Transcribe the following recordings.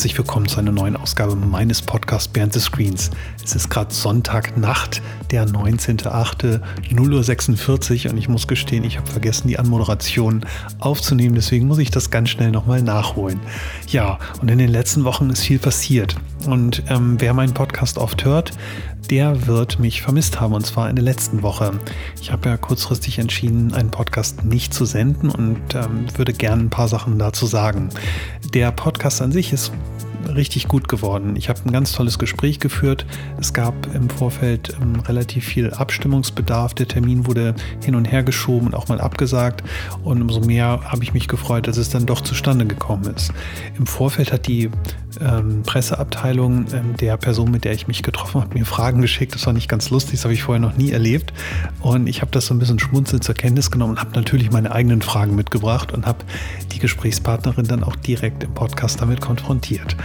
herzlich willkommen zu einer neuen Ausgabe meines Podcasts Behind the Screens. Es ist gerade Sonntagnacht, der 19.08. Uhr und ich muss gestehen, ich habe vergessen, die Anmoderation aufzunehmen, deswegen muss ich das ganz schnell nochmal nachholen. Ja, und in den letzten Wochen ist viel passiert und ähm, wer meinen Podcast oft hört, der wird mich vermisst haben und zwar in der letzten Woche. Ich habe ja kurzfristig entschieden, einen Podcast nicht zu senden und ähm, würde gerne ein paar Sachen dazu sagen. Der Podcast an sich ist richtig gut geworden. Ich habe ein ganz tolles Gespräch geführt. Es gab im Vorfeld ähm, relativ viel Abstimmungsbedarf. Der Termin wurde hin und her geschoben und auch mal abgesagt. Und umso mehr habe ich mich gefreut, dass es dann doch zustande gekommen ist. Im Vorfeld hat die ähm, Presseabteilung ähm, der Person, mit der ich mich getroffen habe, mir Fragen geschickt. Das war nicht ganz lustig, das habe ich vorher noch nie erlebt. Und ich habe das so ein bisschen schmunzelnd zur Kenntnis genommen und habe natürlich meine eigenen Fragen mitgebracht und habe die Gesprächspartnerin dann auch direkt im Podcast damit konfrontiert.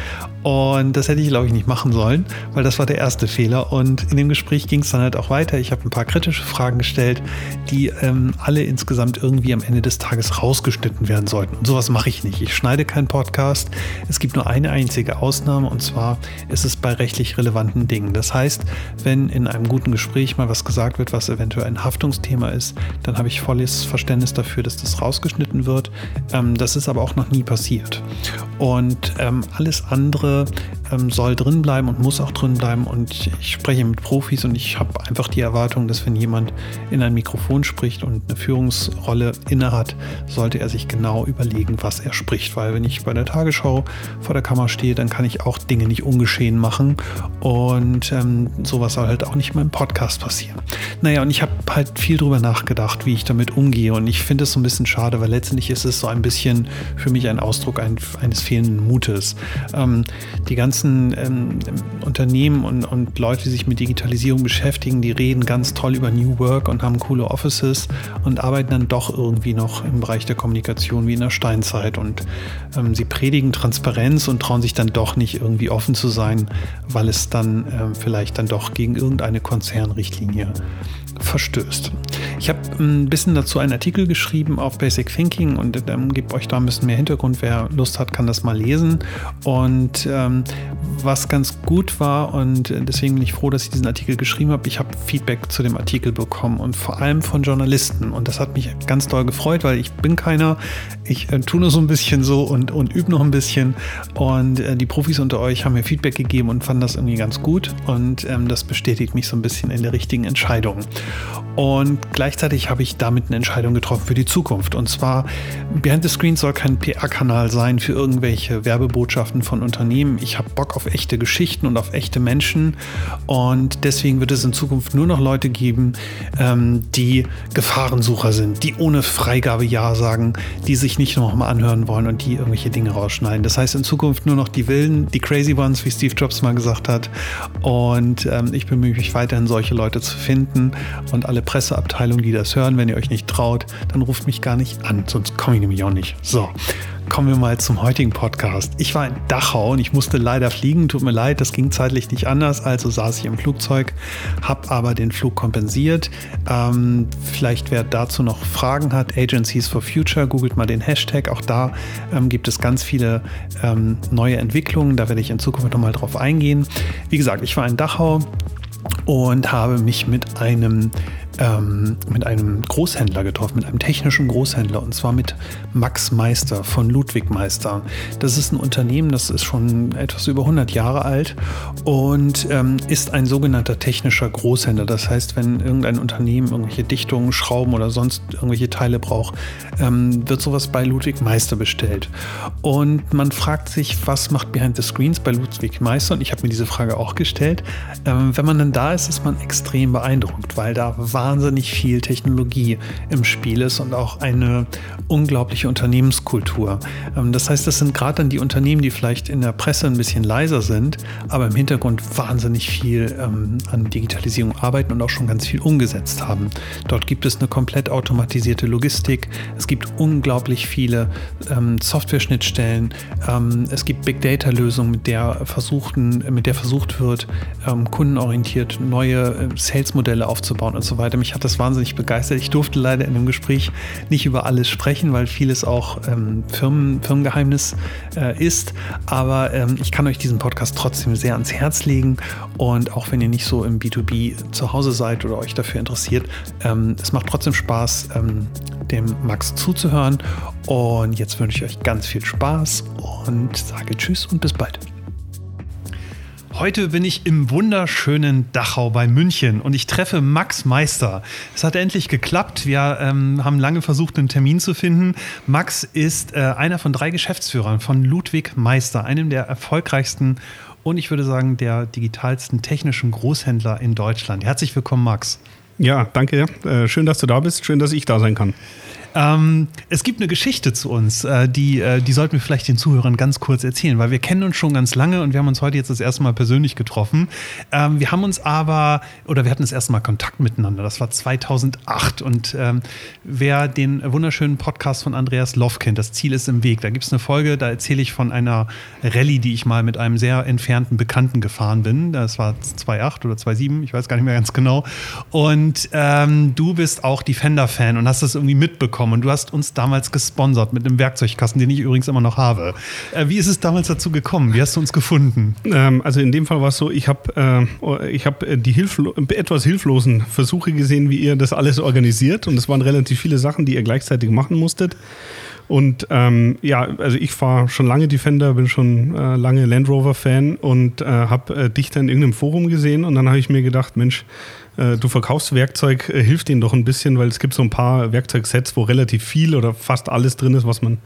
Und das hätte ich, glaube ich, nicht machen sollen, weil das war der erste Fehler. Und in dem Gespräch ging es dann halt auch weiter. Ich habe ein paar kritische Fragen gestellt, die ähm, alle insgesamt irgendwie am Ende des Tages rausgeschnitten werden sollten. Und sowas mache ich nicht. Ich schneide keinen Podcast. Es gibt nur eine einzige Ausnahme und zwar ist es bei rechtlich relevanten Dingen. Das heißt, wenn in einem guten Gespräch mal was gesagt wird, was eventuell ein Haftungsthema ist, dann habe ich volles Verständnis dafür, dass das rausgeschnitten wird. Ähm, das ist aber auch noch nie passiert. Und ähm, alles andere ähm, soll drin bleiben und muss auch drin bleiben. Und ich spreche mit Profis und ich habe einfach die Erwartung, dass wenn jemand in ein Mikrofon spricht und eine Führungsrolle innehat, sollte er sich genau überlegen, was er spricht. Weil wenn ich bei der Tagesschau vor der Kamera stehe, dann kann ich auch Dinge nicht ungeschehen machen. Und ähm, sowas soll halt auch nicht in meinem Podcast passieren. Naja, und ich habe halt viel drüber nachgedacht, wie ich damit umgehe. Und ich finde es so ein bisschen schade, weil letztendlich ist es so ein bisschen für mich ein Ausdruck ein, eines fehlenden Mutes. Ähm, die ganzen ähm, Unternehmen und, und Leute, die sich mit Digitalisierung beschäftigen, die reden ganz toll über New Work und haben coole Offices und arbeiten dann doch irgendwie noch im Bereich der Kommunikation wie in der Steinzeit. Und ähm, sie predigen Transparenz und trauen sich dann doch nicht irgendwie offen zu sein, weil es dann äh, vielleicht dann doch gegen irgendeine Konzernrichtlinie verstößt. Ich habe ein bisschen dazu einen Artikel geschrieben auf Basic Thinking und ähm, gebe euch da ein bisschen mehr Hintergrund. Wer Lust hat, kann das mal lesen. Und ähm, was ganz gut war und deswegen bin ich froh, dass ich diesen Artikel geschrieben habe. Ich habe Feedback zu dem Artikel bekommen und vor allem von Journalisten. Und das hat mich ganz doll gefreut, weil ich bin keiner. Ich äh, tue nur so ein bisschen so und, und übe noch ein bisschen. Und äh, die Profis unter euch haben mir Feedback gegeben und fanden das irgendwie ganz gut. Und ähm, das bestätigt mich so ein bisschen in der richtigen Entscheidung. Und gleichzeitig habe ich damit eine Entscheidung getroffen für die Zukunft. Und zwar, Behind the Screen soll kein PR-Kanal sein für irgendwelche Werbebotschaften von Unternehmen. Ich habe Bock auf echte Geschichten und auf echte Menschen. Und deswegen wird es in Zukunft nur noch Leute geben, ähm, die Gefahrensucher sind, die ohne Freigabe Ja sagen, die sich nicht nochmal anhören wollen und die irgendwelche Dinge rausschneiden. Das heißt in Zukunft nur noch die Wilden, die Crazy Ones, wie Steve Jobs mal gesagt hat. Und ähm, ich bemühe mich weiterhin, solche Leute zu finden und alle Presseabteilungen, die das hören, wenn ihr euch nicht traut, dann ruft mich gar nicht an, sonst komme ich nämlich auch nicht. So, kommen wir mal zum heutigen Podcast. Ich war in Dachau und ich musste leider fliegen. Tut mir leid, das ging zeitlich nicht anders. Also saß ich im Flugzeug, habe aber den Flug kompensiert. Ähm, vielleicht wer dazu noch Fragen hat, Agencies for Future, googelt mal den Hashtag. Auch da ähm, gibt es ganz viele ähm, neue Entwicklungen. Da werde ich in Zukunft nochmal drauf eingehen. Wie gesagt, ich war in Dachau und habe mich mit einem ähm, mit einem Großhändler getroffen, mit einem technischen Großhändler und zwar mit Max Meister von Ludwig Meister. Das ist ein Unternehmen, das ist schon etwas über 100 Jahre alt und ähm, ist ein sogenannter technischer Großhändler. Das heißt, wenn irgendein Unternehmen irgendwelche Dichtungen, Schrauben oder sonst irgendwelche Teile braucht, ähm, wird sowas bei Ludwig Meister bestellt. Und man fragt sich, was macht Behind the Screens bei Ludwig Meister? Und ich habe mir diese Frage auch gestellt. Ähm, wenn man dann da ist, ist man extrem beeindruckt, weil da war wahnsinnig viel Technologie im Spiel ist und auch eine unglaubliche Unternehmenskultur. Ähm, das heißt, das sind gerade dann die Unternehmen, die vielleicht in der Presse ein bisschen leiser sind, aber im Hintergrund wahnsinnig viel ähm, an Digitalisierung arbeiten und auch schon ganz viel umgesetzt haben. Dort gibt es eine komplett automatisierte Logistik. Es gibt unglaublich viele ähm, Software-Schnittstellen. es gibt Big Data-Lösungen, mit der versuchten, mit der versucht wird, kundenorientiert neue äh, Sales-Modelle aufzubauen und so weiter. Seite. Mich hat das wahnsinnig begeistert. Ich durfte leider in dem Gespräch nicht über alles sprechen, weil vieles auch ähm, Firmen, Firmengeheimnis äh, ist. Aber ähm, ich kann euch diesen Podcast trotzdem sehr ans Herz legen. Und auch wenn ihr nicht so im B2B zu Hause seid oder euch dafür interessiert, ähm, es macht trotzdem Spaß, ähm, dem Max zuzuhören. Und jetzt wünsche ich euch ganz viel Spaß und sage Tschüss und bis bald. Heute bin ich im wunderschönen Dachau bei München und ich treffe Max Meister. Es hat endlich geklappt. Wir ähm, haben lange versucht, einen Termin zu finden. Max ist äh, einer von drei Geschäftsführern von Ludwig Meister, einem der erfolgreichsten und ich würde sagen der digitalsten technischen Großhändler in Deutschland. Herzlich willkommen, Max. Ja, danke. Äh, schön, dass du da bist. Schön, dass ich da sein kann. Ähm, es gibt eine Geschichte zu uns, äh, die, äh, die sollten wir vielleicht den Zuhörern ganz kurz erzählen, weil wir kennen uns schon ganz lange und wir haben uns heute jetzt das erste Mal persönlich getroffen. Ähm, wir haben uns aber, oder wir hatten das erste Mal Kontakt miteinander, das war 2008 und ähm, wer den wunderschönen Podcast von Andreas Loff kennt, das Ziel ist im Weg, da gibt es eine Folge, da erzähle ich von einer Rallye, die ich mal mit einem sehr entfernten Bekannten gefahren bin. Das war 2008 oder 2007, ich weiß gar nicht mehr ganz genau. Und ähm, du bist auch Defender-Fan und hast das irgendwie mitbekommen bekommen und du hast uns damals gesponsert mit einem Werkzeugkasten, den ich übrigens immer noch habe. Äh, wie ist es damals dazu gekommen? Wie hast du uns gefunden? Ähm, also in dem Fall war es so, ich habe äh, hab äh, die hilflo etwas hilflosen Versuche gesehen, wie ihr das alles organisiert und es waren relativ viele Sachen, die ihr gleichzeitig machen musstet. Und ähm, ja, also ich fahre schon lange Defender, bin schon äh, lange Land Rover-Fan und äh, habe äh, dich dann in irgendeinem Forum gesehen und dann habe ich mir gedacht, Mensch, äh, du verkaufst Werkzeug, äh, hilft ihnen doch ein bisschen, weil es gibt so ein paar Werkzeugsets, wo relativ viel oder fast alles drin ist, was man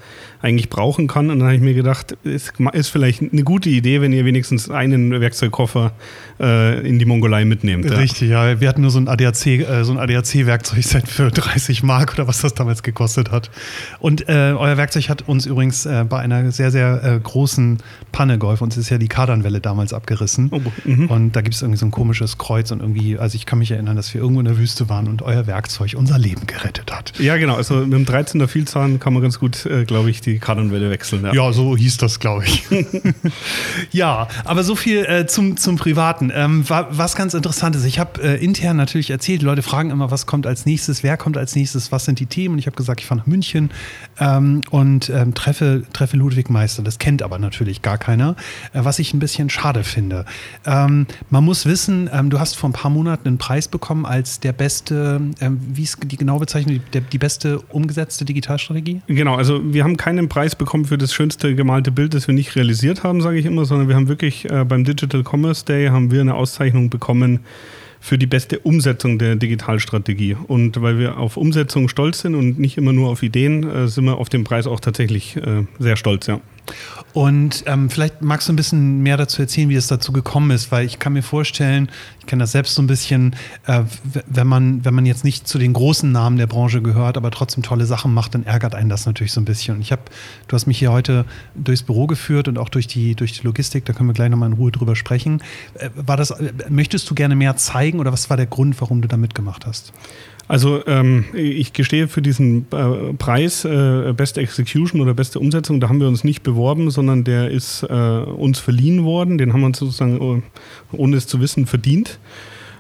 eigentlich brauchen kann. Und dann habe ich mir gedacht, es ist vielleicht eine gute Idee, wenn ihr wenigstens einen Werkzeugkoffer äh, in die Mongolei mitnehmt. Richtig, ja. ja. Wir hatten nur so ein ADAC, äh, so ein ADAC-Werkzeugset für 30 Mark oder was das damals gekostet hat. Und äh, euer Werkzeug hat uns übrigens äh, bei einer sehr, sehr äh, großen Panne geholfen. Uns ist ja die Kardanwelle damals abgerissen. Oh, mhm. und da gibt es irgendwie so ein komisches Kreuz und irgendwie, also ich kann mich erinnern, dass wir irgendwo in der Wüste waren und euer Werkzeug unser Leben gerettet hat. Ja, genau. Also mit dem 13er Vielzahn kann man ganz gut, äh, glaube ich, die die Kardanwelle wechseln. Ja. ja, so hieß das, glaube ich. ja, aber so viel äh, zum, zum Privaten. Ähm, was ganz interessant ist, ich habe äh, intern natürlich erzählt, die Leute fragen immer, was kommt als nächstes, wer kommt als nächstes, was sind die Themen? Und ich habe gesagt, ich fahre nach München ähm, und ähm, treffe, treffe Ludwig Meister. Das kennt aber natürlich gar keiner, äh, was ich ein bisschen schade finde. Ähm, man muss wissen, ähm, du hast vor ein paar Monaten einen Preis bekommen als der beste, ähm, wie ist die genaue Bezeichnung, die, die beste umgesetzte Digitalstrategie? Genau, also wir haben keine keinen Preis bekommen für das schönste gemalte Bild, das wir nicht realisiert haben, sage ich immer, sondern wir haben wirklich äh, beim Digital Commerce Day haben wir eine Auszeichnung bekommen für die beste Umsetzung der Digitalstrategie. Und weil wir auf Umsetzung stolz sind und nicht immer nur auf Ideen, äh, sind wir auf den Preis auch tatsächlich äh, sehr stolz, ja. Und ähm, vielleicht magst du ein bisschen mehr dazu erzählen, wie es dazu gekommen ist, weil ich kann mir vorstellen, ich kenne das selbst so ein bisschen, äh, wenn, man, wenn man jetzt nicht zu den großen Namen der Branche gehört, aber trotzdem tolle Sachen macht, dann ärgert einen das natürlich so ein bisschen. Und ich habe, du hast mich hier heute durchs Büro geführt und auch durch die, durch die Logistik, da können wir gleich nochmal in Ruhe drüber sprechen. Äh, war das, äh, möchtest du gerne mehr zeigen oder was war der Grund, warum du da mitgemacht hast? Also ähm, ich gestehe für diesen äh, Preis äh, Best Execution oder beste Umsetzung, da haben wir uns nicht beworben, sondern der ist äh, uns verliehen worden. Den haben wir uns sozusagen, oh, ohne es zu wissen, verdient.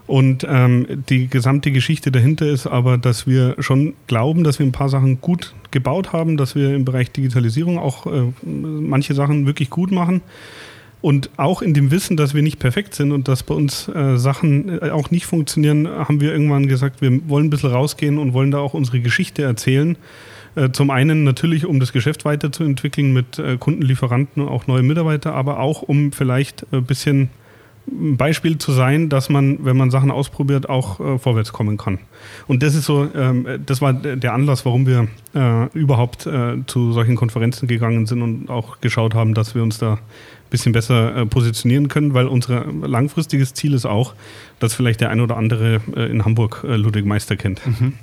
Und ähm, die gesamte Geschichte dahinter ist aber, dass wir schon glauben, dass wir ein paar Sachen gut gebaut haben, dass wir im Bereich Digitalisierung auch äh, manche Sachen wirklich gut machen. Und auch in dem Wissen, dass wir nicht perfekt sind und dass bei uns äh, Sachen äh, auch nicht funktionieren, haben wir irgendwann gesagt, wir wollen ein bisschen rausgehen und wollen da auch unsere Geschichte erzählen. Äh, zum einen natürlich, um das Geschäft weiterzuentwickeln mit äh, Kunden, Lieferanten und auch neue Mitarbeiter, aber auch um vielleicht ein bisschen ein Beispiel zu sein, dass man, wenn man Sachen ausprobiert, auch äh, vorwärts kommen kann. Und das ist so, ähm, das war der Anlass, warum wir äh, überhaupt äh, zu solchen Konferenzen gegangen sind und auch geschaut haben, dass wir uns da bisschen besser äh, positionieren können, weil unser langfristiges Ziel ist auch, dass vielleicht der ein oder andere äh, in Hamburg äh, Ludwig Meister kennt. Mhm.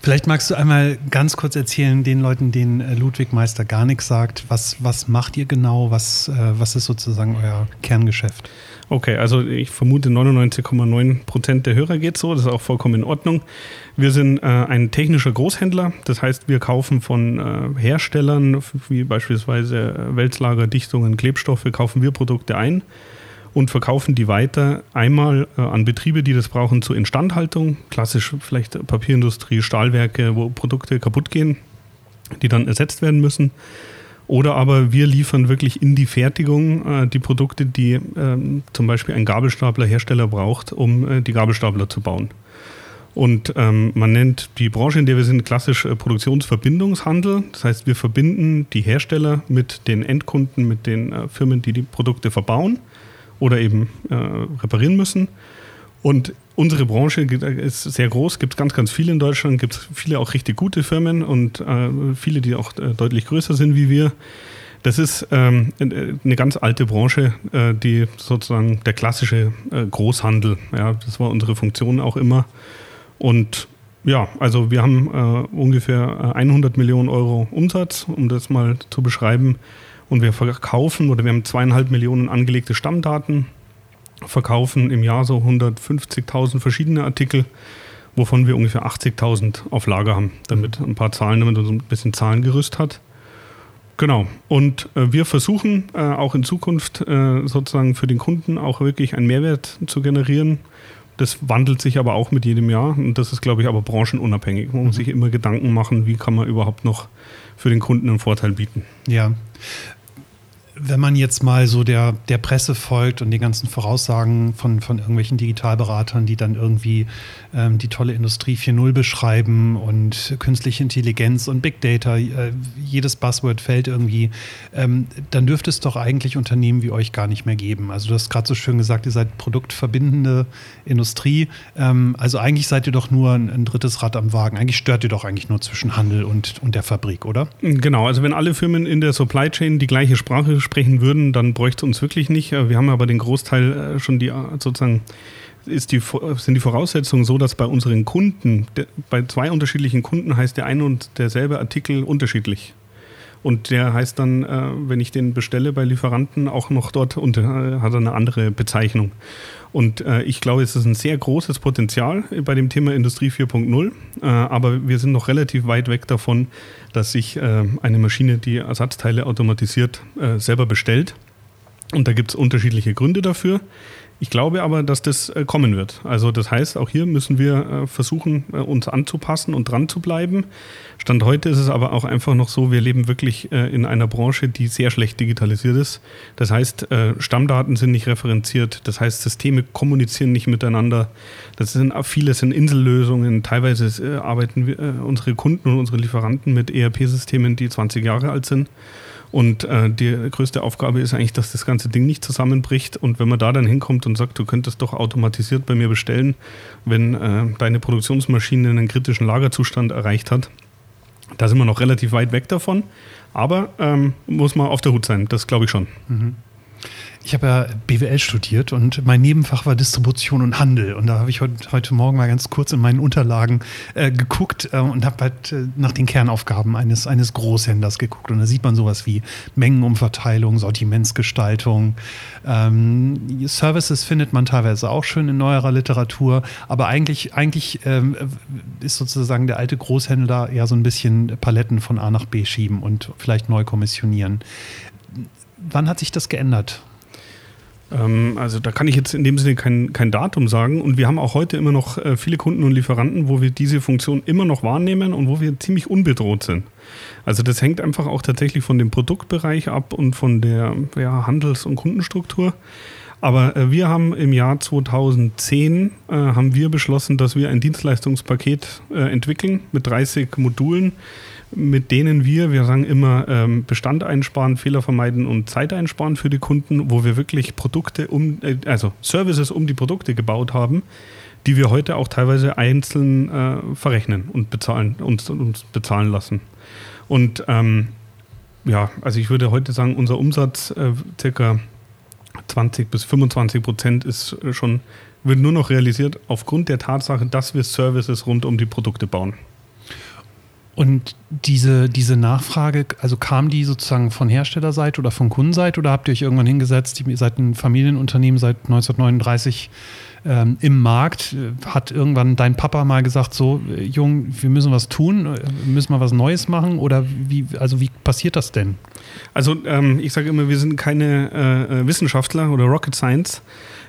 Vielleicht magst du einmal ganz kurz erzählen, den Leuten, denen Ludwig Meister gar nichts sagt, was, was macht ihr genau, was, was ist sozusagen euer Kerngeschäft? Okay, also ich vermute 99,9 Prozent der Hörer geht so, das ist auch vollkommen in Ordnung. Wir sind äh, ein technischer Großhändler, das heißt, wir kaufen von äh, Herstellern wie beispielsweise Wälzlager, Dichtungen, Klebstoffe, kaufen wir Produkte ein und verkaufen die weiter einmal äh, an Betriebe, die das brauchen zur Instandhaltung, klassisch vielleicht Papierindustrie, Stahlwerke, wo Produkte kaputt gehen, die dann ersetzt werden müssen. Oder aber wir liefern wirklich in die Fertigung äh, die Produkte, die äh, zum Beispiel ein Gabelstaplerhersteller braucht, um äh, die Gabelstapler zu bauen. Und ähm, man nennt die Branche, in der wir sind, klassisch äh, Produktionsverbindungshandel. Das heißt, wir verbinden die Hersteller mit den Endkunden, mit den äh, Firmen, die die Produkte verbauen oder eben äh, reparieren müssen. Und unsere Branche ist sehr groß, gibt ganz, ganz viele in Deutschland, gibt viele auch richtig gute Firmen und äh, viele, die auch äh, deutlich größer sind wie wir. Das ist ähm, eine ganz alte Branche, äh, die sozusagen der klassische äh, Großhandel, ja, das war unsere Funktion auch immer. Und ja, also wir haben äh, ungefähr 100 Millionen Euro Umsatz, um das mal zu beschreiben. Und wir verkaufen oder wir haben zweieinhalb Millionen angelegte Stammdaten, verkaufen im Jahr so 150.000 verschiedene Artikel, wovon wir ungefähr 80.000 auf Lager haben, damit ein paar Zahlen, damit uns ein bisschen Zahlengerüst hat. Genau. Und äh, wir versuchen äh, auch in Zukunft äh, sozusagen für den Kunden auch wirklich einen Mehrwert zu generieren. Das wandelt sich aber auch mit jedem Jahr und das ist, glaube ich, aber branchenunabhängig. Man muss mhm. sich immer Gedanken machen, wie kann man überhaupt noch für den Kunden einen Vorteil bieten. Ja wenn man jetzt mal so der, der Presse folgt und den ganzen Voraussagen von, von irgendwelchen Digitalberatern, die dann irgendwie ähm, die tolle Industrie 4.0 beschreiben und künstliche Intelligenz und Big Data, äh, jedes Buzzword fällt irgendwie, ähm, dann dürfte es doch eigentlich Unternehmen wie euch gar nicht mehr geben. Also du hast gerade so schön gesagt, ihr seid produktverbindende Industrie. Ähm, also eigentlich seid ihr doch nur ein, ein, drittes Rad am Wagen. Eigentlich stört ihr doch eigentlich nur zwischen Handel und, und der Fabrik, oder? Genau, also wenn alle Firmen in der Supply Chain die gleiche Sprache sprechen würden, dann bräuchte es uns wirklich nicht. Wir haben aber den Großteil äh, schon die sozusagen ist die, sind die Voraussetzungen so, dass bei unseren Kunden, bei zwei unterschiedlichen Kunden heißt der eine und derselbe Artikel unterschiedlich. Und der heißt dann, äh, wenn ich den bestelle bei Lieferanten, auch noch dort und äh, hat eine andere Bezeichnung. Und äh, ich glaube, es ist ein sehr großes Potenzial bei dem Thema Industrie 4.0. Äh, aber wir sind noch relativ weit weg davon, dass sich eine Maschine, die Ersatzteile automatisiert, selber bestellt. Und da gibt es unterschiedliche Gründe dafür. Ich glaube aber, dass das äh, kommen wird. Also das heißt, auch hier müssen wir äh, versuchen, äh, uns anzupassen und dran zu bleiben. Stand heute ist es aber auch einfach noch so, wir leben wirklich in einer Branche, die sehr schlecht digitalisiert ist. Das heißt, Stammdaten sind nicht referenziert. Das heißt, Systeme kommunizieren nicht miteinander. Das sind viele sind Insellösungen. Teilweise arbeiten wir, unsere Kunden und unsere Lieferanten mit ERP-Systemen, die 20 Jahre alt sind. Und äh, die größte Aufgabe ist eigentlich, dass das ganze Ding nicht zusammenbricht. Und wenn man da dann hinkommt und sagt, du könntest doch automatisiert bei mir bestellen, wenn äh, deine Produktionsmaschine einen kritischen Lagerzustand erreicht hat, da sind wir noch relativ weit weg davon. Aber ähm, muss man auf der Hut sein, das glaube ich schon. Mhm. Ich habe ja BWL studiert und mein Nebenfach war Distribution und Handel. Und da habe ich heute, Morgen mal ganz kurz in meinen Unterlagen äh, geguckt äh, und habe halt äh, nach den Kernaufgaben eines, eines Großhändlers geguckt. Und da sieht man sowas wie Mengenumverteilung, Sortimentsgestaltung. Ähm, Services findet man teilweise auch schön in neuerer Literatur. Aber eigentlich, eigentlich ähm, ist sozusagen der alte Großhändler eher so ein bisschen Paletten von A nach B schieben und vielleicht neu kommissionieren. Wann hat sich das geändert? Ähm, also da kann ich jetzt in dem Sinne kein, kein Datum sagen. Und wir haben auch heute immer noch äh, viele Kunden und Lieferanten, wo wir diese Funktion immer noch wahrnehmen und wo wir ziemlich unbedroht sind. Also das hängt einfach auch tatsächlich von dem Produktbereich ab und von der ja, Handels- und Kundenstruktur. Aber äh, wir haben im Jahr 2010 äh, haben wir beschlossen, dass wir ein Dienstleistungspaket äh, entwickeln mit 30 Modulen, mit denen wir, wir sagen immer, ähm, Bestand einsparen, Fehler vermeiden und Zeit einsparen für die Kunden, wo wir wirklich Produkte um, äh, also Services um die Produkte gebaut haben, die wir heute auch teilweise einzeln äh, verrechnen und bezahlen, uns, uns bezahlen lassen. Und ähm, ja, also ich würde heute sagen, unser Umsatz äh, circa 20 bis 25 Prozent ist schon, wird nur noch realisiert aufgrund der Tatsache, dass wir Services rund um die Produkte bauen. Und diese, diese Nachfrage, also kam die sozusagen von Herstellerseite oder von Kundenseite oder habt ihr euch irgendwann hingesetzt, ihr seid ein Familienunternehmen seit 1939 ähm, im Markt? Hat irgendwann dein Papa mal gesagt, so, äh, Jung, wir müssen was tun, wir müssen mal was Neues machen? Oder wie, also wie passiert das denn? Also ähm, ich sage immer, wir sind keine äh, äh Wissenschaftler oder Rocket Science.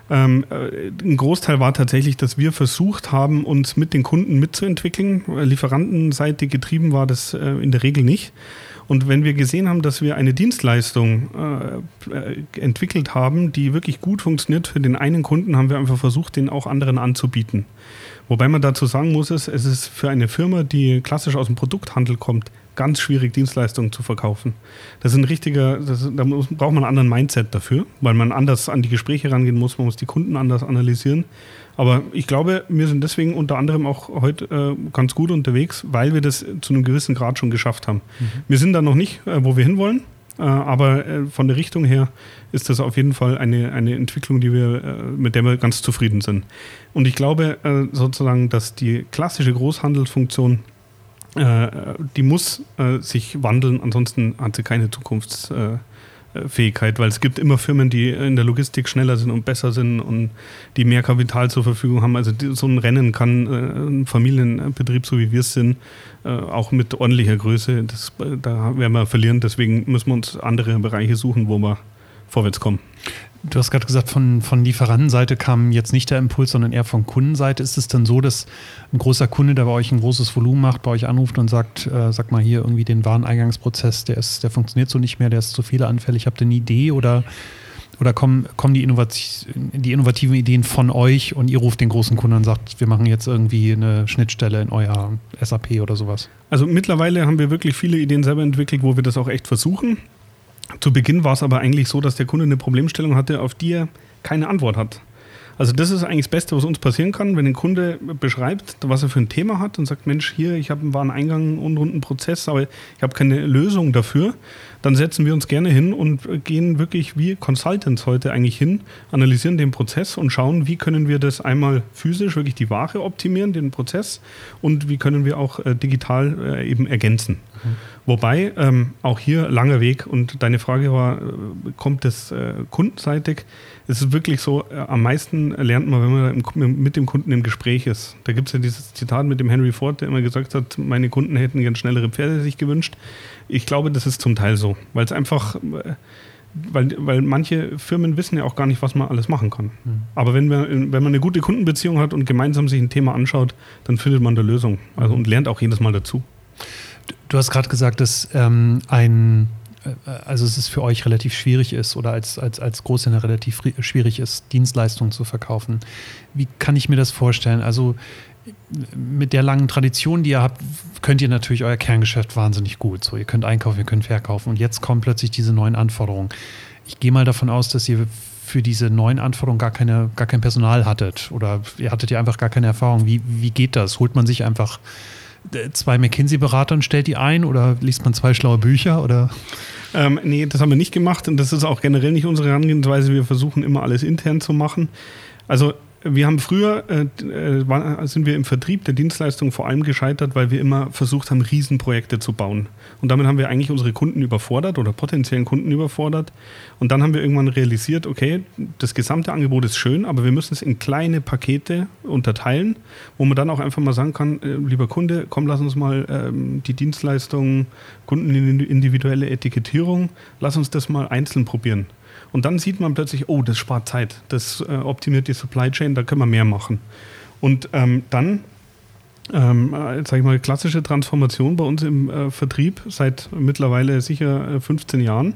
Ähm, äh, ein Großteil war tatsächlich, dass wir versucht haben, uns mit den Kunden mitzuentwickeln. Lieferantenseitig getrieben war das äh, in der Regel nicht. Und wenn wir gesehen haben, dass wir eine Dienstleistung äh, äh, entwickelt haben, die wirklich gut funktioniert für den einen Kunden, haben wir einfach versucht, den auch anderen anzubieten. Wobei man dazu sagen muss, es ist für eine Firma, die klassisch aus dem Produkthandel kommt, ganz schwierig, Dienstleistungen zu verkaufen. Das ist ein richtiger, das, da muss, braucht man einen anderen Mindset dafür, weil man anders an die Gespräche rangehen muss, man muss die Kunden anders analysieren. Aber ich glaube, wir sind deswegen unter anderem auch heute äh, ganz gut unterwegs, weil wir das zu einem gewissen Grad schon geschafft haben. Mhm. Wir sind da noch nicht, äh, wo wir hinwollen, äh, aber äh, von der Richtung her ist das auf jeden Fall eine, eine Entwicklung, die wir, äh, mit der wir ganz zufrieden sind. Und ich glaube äh, sozusagen, dass die klassische Großhandelsfunktion die muss äh, sich wandeln, ansonsten hat sie keine Zukunftsfähigkeit, weil es gibt immer Firmen, die in der Logistik schneller sind und besser sind und die mehr Kapital zur Verfügung haben. Also so ein Rennen kann äh, ein Familienbetrieb, so wie wir es sind, auch mit ordentlicher Größe, das, da werden wir verlieren. Deswegen müssen wir uns andere Bereiche suchen, wo wir vorwärts kommen. Du hast gerade gesagt, von, von Lieferantenseite kam jetzt nicht der Impuls, sondern eher von Kundenseite. Ist es dann so, dass ein großer Kunde, der bei euch ein großes Volumen macht, bei euch anruft und sagt, äh, sag mal hier irgendwie den Wareneingangsprozess, der, ist, der funktioniert so nicht mehr, der ist zu fehleranfällig, habt ihr eine Idee oder, oder kommen, kommen die, Innovati die innovativen Ideen von euch und ihr ruft den großen Kunden und sagt, wir machen jetzt irgendwie eine Schnittstelle in euer SAP oder sowas? Also mittlerweile haben wir wirklich viele Ideen selber entwickelt, wo wir das auch echt versuchen. Zu Beginn war es aber eigentlich so, dass der Kunde eine Problemstellung hatte, auf die er keine Antwort hat. Also das ist eigentlich das Beste, was uns passieren kann, wenn ein Kunde beschreibt, was er für ein Thema hat und sagt, Mensch, hier, ich habe einen Wareneingang, einen unrunden Prozess, aber ich habe keine Lösung dafür, dann setzen wir uns gerne hin und gehen wirklich wie Consultants heute eigentlich hin, analysieren den Prozess und schauen, wie können wir das einmal physisch wirklich die Ware optimieren, den Prozess und wie können wir auch äh, digital äh, eben ergänzen. Mhm. Wobei ähm, auch hier langer Weg und deine Frage war, äh, kommt es äh, kundenseitig? Es ist wirklich so, äh, am meisten lernt man, wenn man mit dem Kunden im Gespräch ist. Da gibt es ja dieses Zitat mit dem Henry Ford, der immer gesagt hat, meine Kunden hätten gern schnellere Pferde sich gewünscht. Ich glaube, das ist zum Teil so, weil es einfach, äh, weil, weil manche Firmen wissen ja auch gar nicht, was man alles machen kann. Mhm. Aber wenn, wir, wenn man eine gute Kundenbeziehung hat und gemeinsam sich ein Thema anschaut, dann findet man eine Lösung also, und lernt auch jedes Mal dazu. Du hast gerade gesagt, dass ähm, ein, also es ist für euch relativ schwierig ist oder als, als, als Großhändler relativ schwierig ist, Dienstleistungen zu verkaufen. Wie kann ich mir das vorstellen? Also mit der langen Tradition, die ihr habt, könnt ihr natürlich euer Kerngeschäft wahnsinnig gut. So, ihr könnt einkaufen, ihr könnt verkaufen. Und jetzt kommen plötzlich diese neuen Anforderungen. Ich gehe mal davon aus, dass ihr für diese neuen Anforderungen gar, keine, gar kein Personal hattet oder ihr hattet ja einfach gar keine Erfahrung. Wie, wie geht das? Holt man sich einfach zwei McKinsey-Berater und stellt die ein oder liest man zwei schlaue Bücher oder? Ähm, nee, das haben wir nicht gemacht und das ist auch generell nicht unsere Herangehensweise. Wir versuchen immer alles intern zu machen. Also wir haben früher, äh, äh, war, sind wir im Vertrieb der Dienstleistung vor allem gescheitert, weil wir immer versucht haben, Riesenprojekte zu bauen. Und damit haben wir eigentlich unsere Kunden überfordert oder potenziellen Kunden überfordert. Und dann haben wir irgendwann realisiert, okay, das gesamte Angebot ist schön, aber wir müssen es in kleine Pakete unterteilen, wo man dann auch einfach mal sagen kann, äh, lieber Kunde, komm, lass uns mal ähm, die Dienstleistung, kundenindividuelle Etikettierung, lass uns das mal einzeln probieren. Und dann sieht man plötzlich, oh, das spart Zeit, das äh, optimiert die Supply Chain, da können wir mehr machen. Und ähm, dann, ähm, äh, sag ich mal, klassische Transformation bei uns im äh, Vertrieb seit mittlerweile sicher 15 äh, Jahren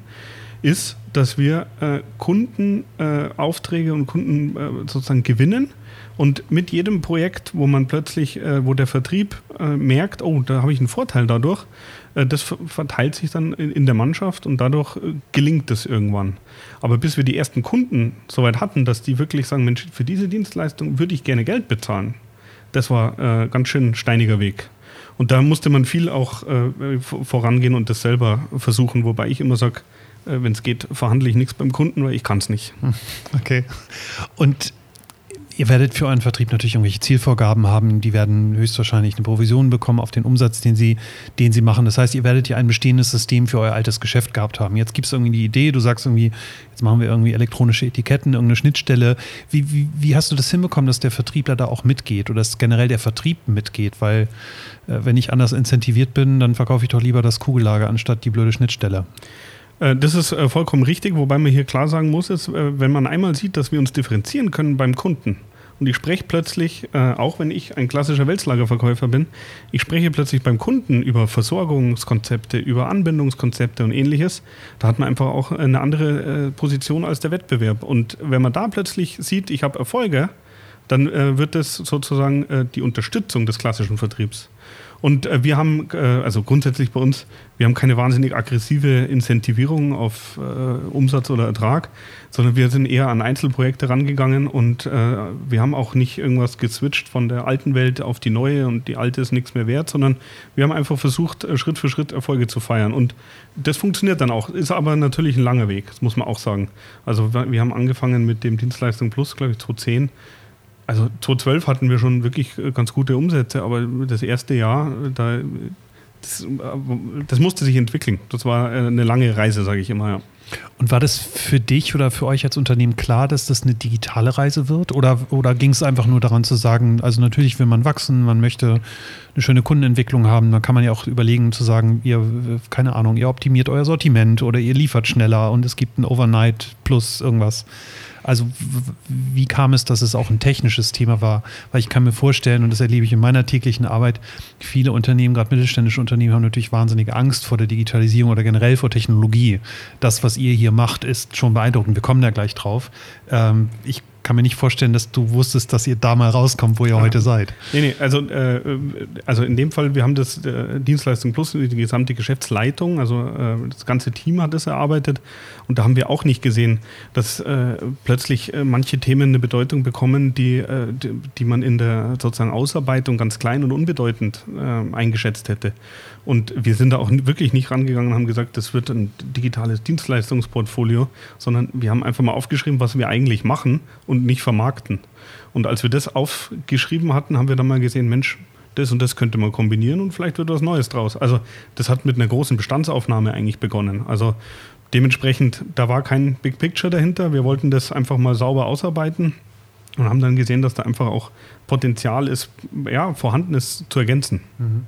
ist, dass wir äh, Kundenaufträge äh, und Kunden sozusagen gewinnen und mit jedem Projekt, wo man plötzlich, wo der Vertrieb merkt, oh, da habe ich einen Vorteil dadurch, das verteilt sich dann in, der Mannschaft und dadurch äh, gelingt es irgendwann. Aber bis wir die ersten Kunden soweit hatten, dass die wirklich sagen, Mensch, für diese Dienstleistung würde ich gerne Geld bezahlen, das war äh, ganz schön steiniger Weg. Und da musste man viel auch äh, vorangehen und das selber versuchen, wobei ich immer sage, wenn es geht, verhandle ich nichts beim Kunden, weil ich kann es nicht. Okay. Und Ihr werdet für euren Vertrieb natürlich irgendwelche Zielvorgaben haben. Die werden höchstwahrscheinlich eine Provision bekommen auf den Umsatz, den sie, den sie machen. Das heißt, ihr werdet ja ein bestehendes System für euer altes Geschäft gehabt haben. Jetzt gibt es irgendwie die Idee, du sagst irgendwie, jetzt machen wir irgendwie elektronische Etiketten, irgendeine Schnittstelle. Wie, wie, wie hast du das hinbekommen, dass der Vertriebler da auch mitgeht oder dass generell der Vertrieb mitgeht? Weil, äh, wenn ich anders incentiviert bin, dann verkaufe ich doch lieber das Kugellager anstatt die blöde Schnittstelle. Äh, das ist äh, vollkommen richtig, wobei man hier klar sagen muss, ist, äh, wenn man einmal sieht, dass wir uns differenzieren können beim Kunden und ich spreche plötzlich, auch wenn ich ein klassischer Weltslagerverkäufer bin, ich spreche plötzlich beim Kunden über Versorgungskonzepte, über Anbindungskonzepte und ähnliches, da hat man einfach auch eine andere Position als der Wettbewerb. Und wenn man da plötzlich sieht, ich habe Erfolge, dann wird das sozusagen die Unterstützung des klassischen Vertriebs. Und äh, wir haben, äh, also grundsätzlich bei uns, wir haben keine wahnsinnig aggressive Incentivierung auf äh, Umsatz oder Ertrag, sondern wir sind eher an Einzelprojekte rangegangen und äh, wir haben auch nicht irgendwas geswitcht von der alten Welt auf die neue und die alte ist nichts mehr wert, sondern wir haben einfach versucht, äh, Schritt für Schritt Erfolge zu feiern. Und das funktioniert dann auch, ist aber natürlich ein langer Weg, das muss man auch sagen. Also wir haben angefangen mit dem Dienstleistung Plus, glaube ich, 2010 also 2012 hatten wir schon wirklich äh, ganz gute Umsätze, aber das erste Jahr, da, das, äh, das musste sich entwickeln. Das war äh, eine lange Reise, sage ich immer. Ja. Und war das für dich oder für euch als Unternehmen klar, dass das eine digitale Reise wird? Oder, oder ging es einfach nur daran zu sagen, also natürlich will man wachsen, man möchte eine schöne Kundenentwicklung haben, dann kann man ja auch überlegen zu sagen, ihr, keine Ahnung, ihr optimiert euer Sortiment oder ihr liefert schneller und es gibt ein Overnight plus irgendwas. Also wie kam es, dass es auch ein technisches Thema war? Weil ich kann mir vorstellen, und das erlebe ich in meiner täglichen Arbeit, viele Unternehmen, gerade mittelständische Unternehmen, haben natürlich wahnsinnige Angst vor der Digitalisierung oder generell vor Technologie. Das, was ihr hier macht, ist schon beeindruckend. Wir kommen da gleich drauf. Ähm, ich kann mir nicht vorstellen, dass du wusstest, dass ihr da mal rauskommt, wo ihr ja. heute seid. Nee, nee, also, äh, also in dem Fall, wir haben das äh, Dienstleistung Plus, die gesamte Geschäftsleitung, also äh, das ganze Team hat das erarbeitet und da haben wir auch nicht gesehen, dass äh, plötzlich äh, manche Themen eine Bedeutung bekommen, die, äh, die, die, man in der sozusagen Ausarbeitung ganz klein und unbedeutend eingeschätzt hätte. Und wir sind da auch wirklich nicht rangegangen und haben gesagt, das wird ein digitales Dienstleistungsportfolio, sondern wir haben einfach mal aufgeschrieben, was wir eigentlich machen und nicht vermarkten. Und als wir das aufgeschrieben hatten, haben wir dann mal gesehen, Mensch, das und das könnte man kombinieren und vielleicht wird was Neues draus. Also das hat mit einer großen Bestandsaufnahme eigentlich begonnen. Also dementsprechend, da war kein Big Picture dahinter. Wir wollten das einfach mal sauber ausarbeiten und haben dann gesehen, dass da einfach auch Potenzial ist, ja, vorhanden ist zu ergänzen. Mhm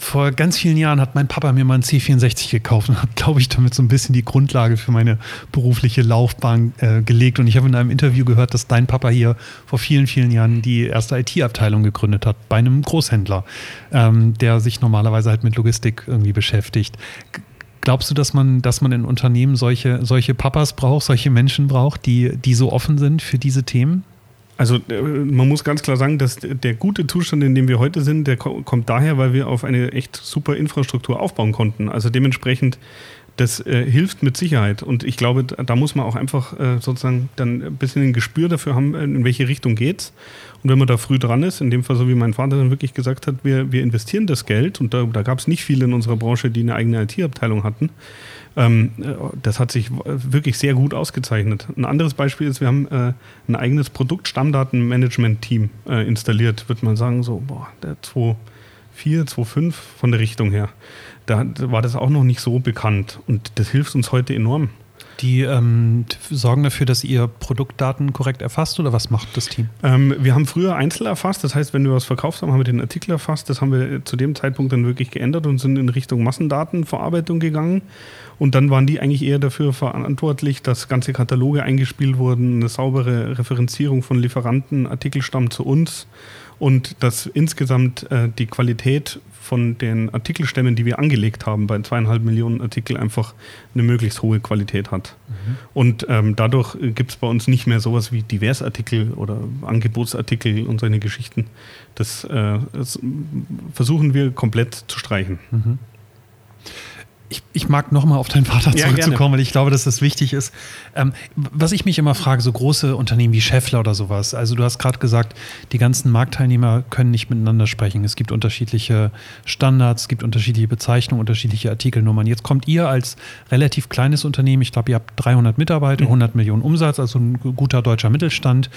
vor ganz vielen Jahren hat mein Papa mir mal einen C64 gekauft und hat, glaube ich, damit so ein bisschen die Grundlage für meine berufliche Laufbahn äh, gelegt. Und ich habe in einem Interview gehört, dass dein Papa hier vor vielen, vielen Jahren die erste IT-Abteilung gegründet hat bei einem Großhändler, ähm, der sich normalerweise halt mit Logistik irgendwie beschäftigt. Glaubst du, dass man, dass man in Unternehmen solche, solche Papas braucht, solche Menschen braucht, die, die so offen sind für diese Themen? Also äh, man muss ganz klar sagen, dass der gute Zustand, in dem wir heute sind, der kommt daher, weil wir auf eine echt super Infrastruktur aufbauen konnten. Also dementsprechend, das äh, hilft mit Sicherheit. Und ich glaube, da muss man auch einfach äh, sozusagen dann ein bisschen ein Gespür dafür haben, in welche Richtung geht's. Und wenn man da früh dran ist, in dem Fall so wie mein Vater dann wirklich gesagt hat, wir, wir investieren das Geld, und da, da gab es nicht viele in unserer Branche, die eine eigene IT-Abteilung hatten, ähm, äh, das hat sich wirklich sehr gut ausgezeichnet. Ein anderes Beispiel ist, wir haben äh, ein eigenes Produkt-Stammdatenmanagement-Team äh, installiert, würde man sagen, so, boah, der 2.4, 2.5 von der Richtung her. Da war das auch noch nicht so bekannt und das hilft uns heute enorm. Die ähm, sorgen dafür, dass ihr Produktdaten korrekt erfasst oder was macht das Team? Ähm, wir haben früher einzeln erfasst, das heißt, wenn wir was verkauft haben, haben wir den Artikel erfasst. Das haben wir zu dem Zeitpunkt dann wirklich geändert und sind in Richtung Massendatenverarbeitung gegangen. Und dann waren die eigentlich eher dafür verantwortlich, dass ganze Kataloge eingespielt wurden, eine saubere Referenzierung von Lieferanten, Artikelstamm zu uns und dass insgesamt äh, die Qualität von den Artikelstämmen, die wir angelegt haben, bei zweieinhalb Millionen Artikel einfach eine möglichst hohe Qualität hat. Mhm. Und ähm, dadurch gibt es bei uns nicht mehr sowas wie Diversartikel oder Angebotsartikel und solche Geschichten. Das, äh, das versuchen wir komplett zu streichen. Mhm. Ich, ich mag nochmal auf deinen Vater zurückzukommen, ja, weil ich glaube, dass das wichtig ist. Ähm, was ich mich immer frage, so große Unternehmen wie Scheffler oder sowas, also du hast gerade gesagt, die ganzen Marktteilnehmer können nicht miteinander sprechen. Es gibt unterschiedliche Standards, es gibt unterschiedliche Bezeichnungen, unterschiedliche Artikelnummern. Jetzt kommt ihr als relativ kleines Unternehmen, ich glaube, ihr habt 300 Mitarbeiter, 100 mhm. Millionen Umsatz, also ein guter deutscher Mittelstand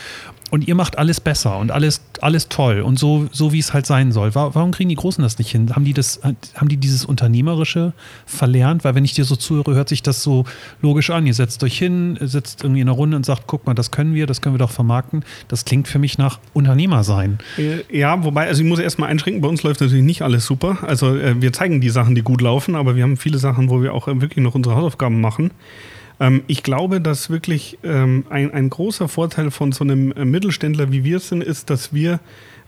und ihr macht alles besser und alles, alles toll und so, so wie es halt sein soll. Warum kriegen die Großen das nicht hin? Haben die, das, haben die dieses Unternehmerische verlernt? Weil wenn ich dir so zuhöre, hört sich das so logisch an. Ihr setzt euch hin, sitzt irgendwie in einer Runde und sagt, guck mal, das können wir, das können wir doch vermarkten. Das klingt für mich nach Unternehmer sein. Äh, ja, wobei, also ich muss erstmal einschränken, bei uns läuft natürlich nicht alles super. Also äh, wir zeigen die Sachen, die gut laufen, aber wir haben viele Sachen, wo wir auch äh, wirklich noch unsere Hausaufgaben machen. Ähm, ich glaube, dass wirklich ähm, ein, ein großer Vorteil von so einem äh, Mittelständler wie wir sind, ist, dass wir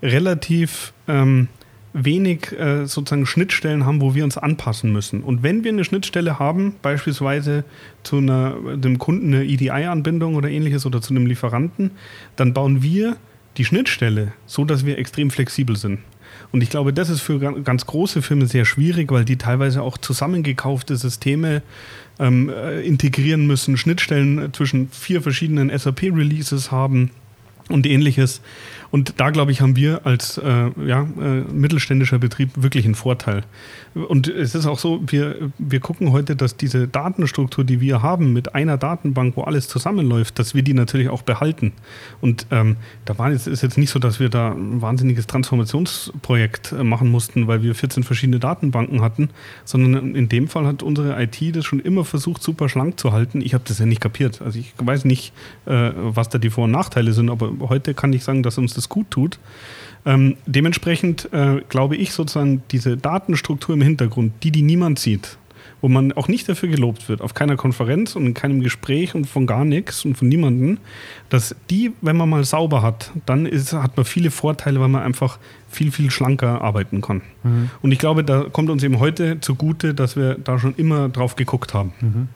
relativ ähm, wenig äh, sozusagen Schnittstellen haben, wo wir uns anpassen müssen. Und wenn wir eine Schnittstelle haben, beispielsweise zu einer, dem Kunden eine EDI-Anbindung oder ähnliches oder zu einem Lieferanten, dann bauen wir die Schnittstelle so, dass wir extrem flexibel sind. Und ich glaube, das ist für ganz große Firmen sehr schwierig, weil die teilweise auch zusammengekaufte Systeme ähm, äh, integrieren müssen, Schnittstellen zwischen vier verschiedenen SAP-Releases haben und ähnliches. Und da, glaube ich, haben wir als äh, ja, äh, mittelständischer Betrieb wirklich einen Vorteil. Und es ist auch so, wir, wir gucken heute, dass diese Datenstruktur, die wir haben, mit einer Datenbank, wo alles zusammenläuft, dass wir die natürlich auch behalten. Und ähm, da war jetzt, ist jetzt nicht so, dass wir da ein wahnsinniges Transformationsprojekt äh, machen mussten, weil wir 14 verschiedene Datenbanken hatten, sondern in dem Fall hat unsere IT das schon immer versucht, super schlank zu halten. Ich habe das ja nicht kapiert. Also ich weiß nicht, äh, was da die Vor- und Nachteile sind, aber heute kann ich sagen, dass uns das gut tut. Ähm, dementsprechend äh, glaube ich sozusagen diese Datenstruktur im Hintergrund, die, die niemand sieht, wo man auch nicht dafür gelobt wird, auf keiner Konferenz und in keinem Gespräch und von gar nichts und von niemandem, dass die, wenn man mal sauber hat, dann ist, hat man viele Vorteile, weil man einfach viel, viel schlanker arbeiten kann. Mhm. Und ich glaube, da kommt uns eben heute zugute, dass wir da schon immer drauf geguckt haben. Mhm.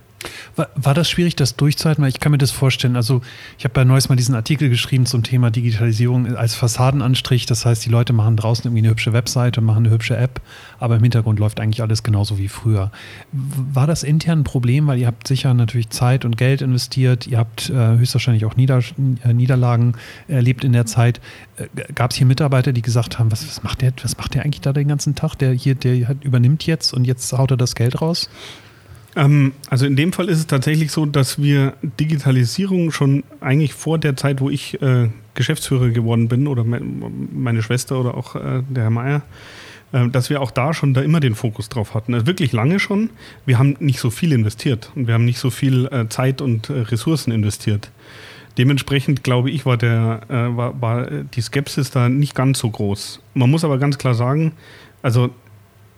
War, war, das schwierig, das durchzuhalten? Weil ich kann mir das vorstellen. Also, ich habe bei Neues mal diesen Artikel geschrieben zum Thema Digitalisierung als Fassadenanstrich. Das heißt, die Leute machen draußen irgendwie eine hübsche Webseite machen eine hübsche App, aber im Hintergrund läuft eigentlich alles genauso wie früher. War das intern ein Problem? Weil ihr habt sicher natürlich Zeit und Geld investiert. Ihr habt äh, höchstwahrscheinlich auch Nieder äh, Niederlagen erlebt in der Zeit. Äh, Gab es hier Mitarbeiter, die gesagt haben, was, was, macht der, was macht der eigentlich da den ganzen Tag? Der hier, der übernimmt jetzt und jetzt haut er das Geld raus? Ähm, also in dem Fall ist es tatsächlich so, dass wir Digitalisierung schon eigentlich vor der Zeit, wo ich äh, Geschäftsführer geworden bin oder me meine Schwester oder auch äh, der Herr Meier, äh, dass wir auch da schon da immer den Fokus drauf hatten. Also wirklich lange schon. Wir haben nicht so viel investiert und wir haben nicht so viel äh, Zeit und äh, Ressourcen investiert. Dementsprechend glaube ich, war, der, äh, war, war die Skepsis da nicht ganz so groß. Man muss aber ganz klar sagen, also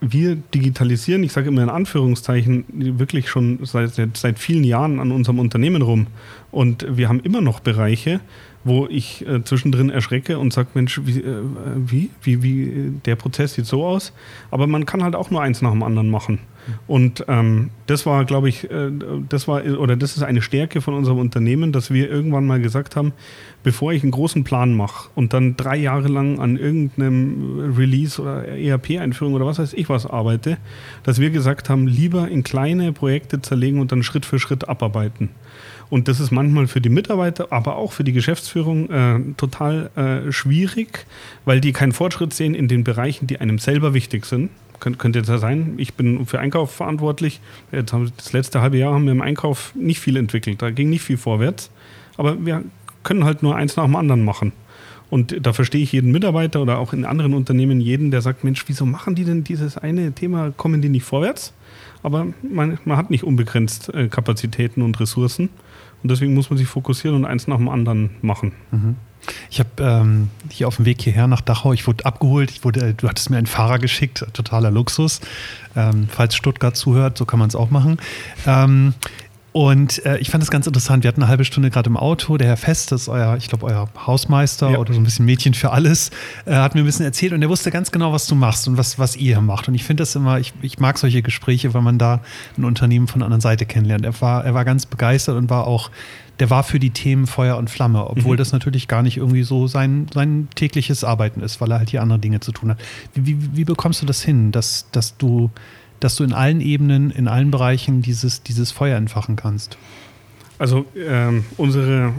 wir digitalisieren, ich sage immer in Anführungszeichen, wirklich schon seit, seit vielen Jahren an unserem Unternehmen rum. Und wir haben immer noch Bereiche, wo ich äh, zwischendrin erschrecke und sage, Mensch, wie, äh, wie, wie, wie, der Prozess sieht so aus. Aber man kann halt auch nur eins nach dem anderen machen. Und ähm, das war, glaube ich, äh, das war, oder das ist eine Stärke von unserem Unternehmen, dass wir irgendwann mal gesagt haben, bevor ich einen großen Plan mache und dann drei Jahre lang an irgendeinem Release oder ERP-Einführung oder was weiß ich was arbeite, dass wir gesagt haben, lieber in kleine Projekte zerlegen und dann Schritt für Schritt abarbeiten. Und das ist manchmal für die Mitarbeiter, aber auch für die Geschäftsführung äh, total äh, schwierig, weil die keinen Fortschritt sehen in den Bereichen, die einem selber wichtig sind. Kön könnte jetzt ja sein, ich bin für Einkauf verantwortlich. Jetzt haben, das letzte halbe Jahr haben wir im Einkauf nicht viel entwickelt. Da ging nicht viel vorwärts. Aber wir können halt nur eins nach dem anderen machen. Und da verstehe ich jeden Mitarbeiter oder auch in anderen Unternehmen jeden, der sagt, Mensch, wieso machen die denn dieses eine Thema, kommen die nicht vorwärts? Aber man, man hat nicht unbegrenzt äh, Kapazitäten und Ressourcen. Und deswegen muss man sich fokussieren und eins nach dem anderen machen. Mhm. Ich habe ähm, hier auf dem Weg hierher nach Dachau, ich wurde abgeholt, ich wurde, du hattest mir einen Fahrer geschickt, totaler Luxus. Ähm, falls Stuttgart zuhört, so kann man es auch machen. Ähm, und äh, ich fand es ganz interessant. Wir hatten eine halbe Stunde gerade im Auto. Der Herr Fest, das ist euer, ich glaube, euer Hausmeister ja. oder so ein bisschen Mädchen für alles, äh, hat mir ein bisschen erzählt und er wusste ganz genau, was du machst und was, was ihr macht. Und ich finde das immer, ich, ich mag solche Gespräche, weil man da ein Unternehmen von der anderen Seite kennenlernt. Er war, er war ganz begeistert und war auch, der war für die Themen Feuer und Flamme, obwohl mhm. das natürlich gar nicht irgendwie so sein, sein tägliches Arbeiten ist, weil er halt hier andere Dinge zu tun hat. Wie, wie, wie bekommst du das hin, dass, dass du dass du in allen Ebenen, in allen Bereichen dieses, dieses Feuer entfachen kannst? Also ähm, unsere,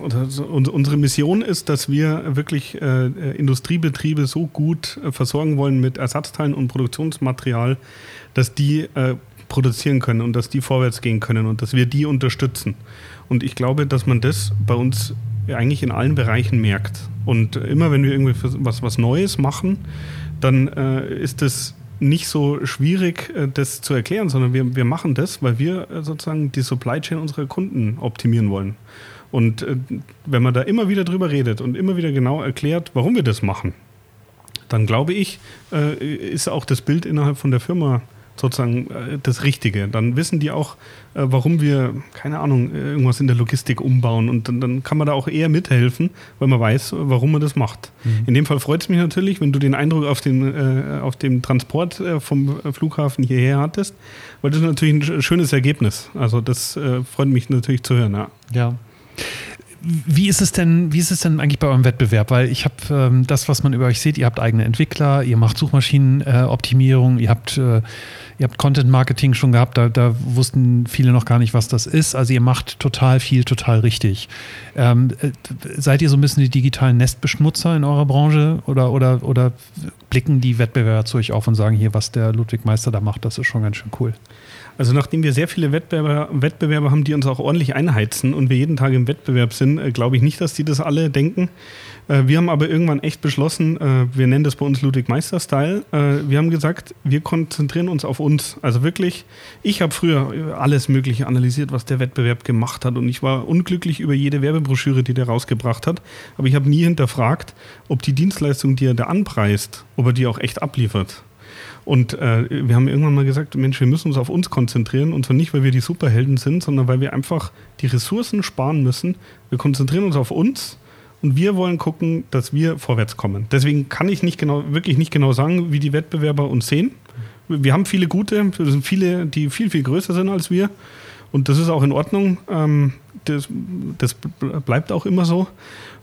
unsere Mission ist, dass wir wirklich äh, Industriebetriebe so gut äh, versorgen wollen mit Ersatzteilen und Produktionsmaterial, dass die äh, produzieren können und dass die vorwärts gehen können und dass wir die unterstützen. Und ich glaube, dass man das bei uns eigentlich in allen Bereichen merkt. Und immer wenn wir irgendwie was, was Neues machen, dann äh, ist das nicht so schwierig, äh, das zu erklären, sondern wir, wir machen das, weil wir äh, sozusagen die Supply Chain unserer Kunden optimieren wollen. Und äh, wenn man da immer wieder drüber redet und immer wieder genau erklärt, warum wir das machen, dann glaube ich, ist auch das Bild innerhalb von der Firma sozusagen äh, das Richtige. Dann wissen die auch, äh, warum wir, keine Ahnung, irgendwas in der Logistik umbauen und dann, dann kann man da auch eher mithelfen, weil man weiß, warum man das macht. Mhm. In dem Fall freut es mich natürlich, wenn du den Eindruck auf dem, äh, auf dem Transport äh, vom Flughafen hierher hattest, weil das ist natürlich ein schönes Ergebnis. Also das äh, freut mich natürlich zu hören. Ja. ja. Wie ist es denn, wie ist es denn eigentlich bei eurem Wettbewerb? Weil ich habe ähm, das, was man über euch sieht, ihr habt eigene Entwickler, ihr macht Suchmaschinenoptimierung, äh, ihr habt, äh, ihr habt Content Marketing schon gehabt, da, da, wussten viele noch gar nicht, was das ist. Also ihr macht total viel, total richtig. Ähm, äh, seid ihr so ein bisschen die digitalen Nestbeschmutzer in eurer Branche oder, oder, oder blicken die Wettbewerber zu euch auf und sagen hier, was der Ludwig Meister da macht, das ist schon ganz schön cool? Also nachdem wir sehr viele Wettbewerber, Wettbewerber haben, die uns auch ordentlich einheizen und wir jeden Tag im Wettbewerb sind, äh, glaube ich nicht, dass die das alle denken. Äh, wir haben aber irgendwann echt beschlossen, äh, wir nennen das bei uns Ludwig Meister Style. Äh, wir haben gesagt, wir konzentrieren uns auf uns. Also wirklich, ich habe früher alles Mögliche analysiert, was der Wettbewerb gemacht hat und ich war unglücklich über jede Werbebroschüre, die der rausgebracht hat. Aber ich habe nie hinterfragt, ob die Dienstleistung, die er da anpreist, ob er die auch echt abliefert. Und äh, wir haben irgendwann mal gesagt, Mensch, wir müssen uns auf uns konzentrieren. Und zwar nicht, weil wir die Superhelden sind, sondern weil wir einfach die Ressourcen sparen müssen. Wir konzentrieren uns auf uns und wir wollen gucken, dass wir vorwärts kommen. Deswegen kann ich nicht genau, wirklich nicht genau sagen, wie die Wettbewerber uns sehen. Wir haben viele gute, es sind viele, die viel, viel größer sind als wir. Und das ist auch in Ordnung. Ähm, das, das bleibt auch immer so.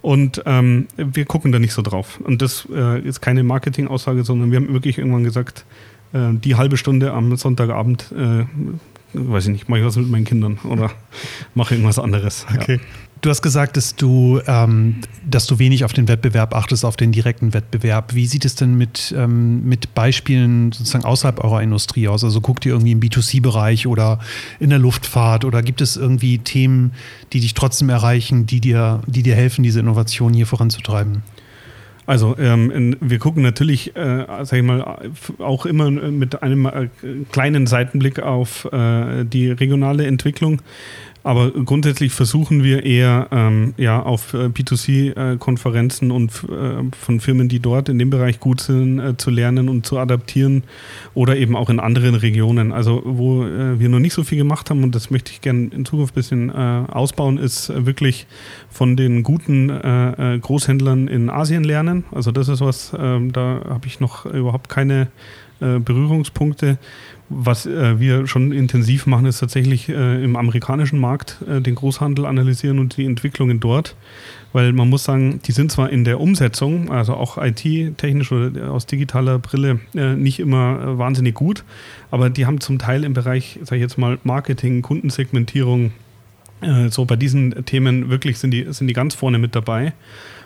Und ähm, wir gucken da nicht so drauf. Und das äh, ist keine Marketing-Aussage, sondern wir haben wirklich irgendwann gesagt, äh, die halbe Stunde am Sonntagabend, äh, weiß ich nicht, mache ich was mit meinen Kindern oder mache irgendwas anderes. Okay. Ja. Du hast gesagt, dass du, ähm, dass du wenig auf den Wettbewerb achtest, auf den direkten Wettbewerb. Wie sieht es denn mit, ähm, mit Beispielen sozusagen außerhalb eurer Industrie aus? Also guckt ihr irgendwie im B2C-Bereich oder in der Luftfahrt oder gibt es irgendwie Themen, die dich trotzdem erreichen, die dir, die dir helfen, diese Innovation hier voranzutreiben? Also ähm, wir gucken natürlich, äh, sag ich mal, auch immer mit einem äh, kleinen Seitenblick auf äh, die regionale Entwicklung. Aber grundsätzlich versuchen wir eher ähm, ja, auf äh, B2C-Konferenzen und äh, von Firmen, die dort in dem Bereich gut sind, äh, zu lernen und zu adaptieren oder eben auch in anderen Regionen. Also wo äh, wir noch nicht so viel gemacht haben und das möchte ich gerne in Zukunft ein bisschen äh, ausbauen, ist äh, wirklich von den guten Großhändlern in Asien lernen. Also das ist was, ähm, da habe ich noch überhaupt keine Berührungspunkte. Was äh, wir schon intensiv machen, ist tatsächlich äh, im amerikanischen Markt äh, den Großhandel analysieren und die Entwicklungen dort. Weil man muss sagen, die sind zwar in der Umsetzung, also auch IT-technisch oder aus digitaler Brille, äh, nicht immer äh, wahnsinnig gut, aber die haben zum Teil im Bereich, sage ich jetzt mal, Marketing, Kundensegmentierung, äh, so bei diesen Themen wirklich sind die, sind die ganz vorne mit dabei.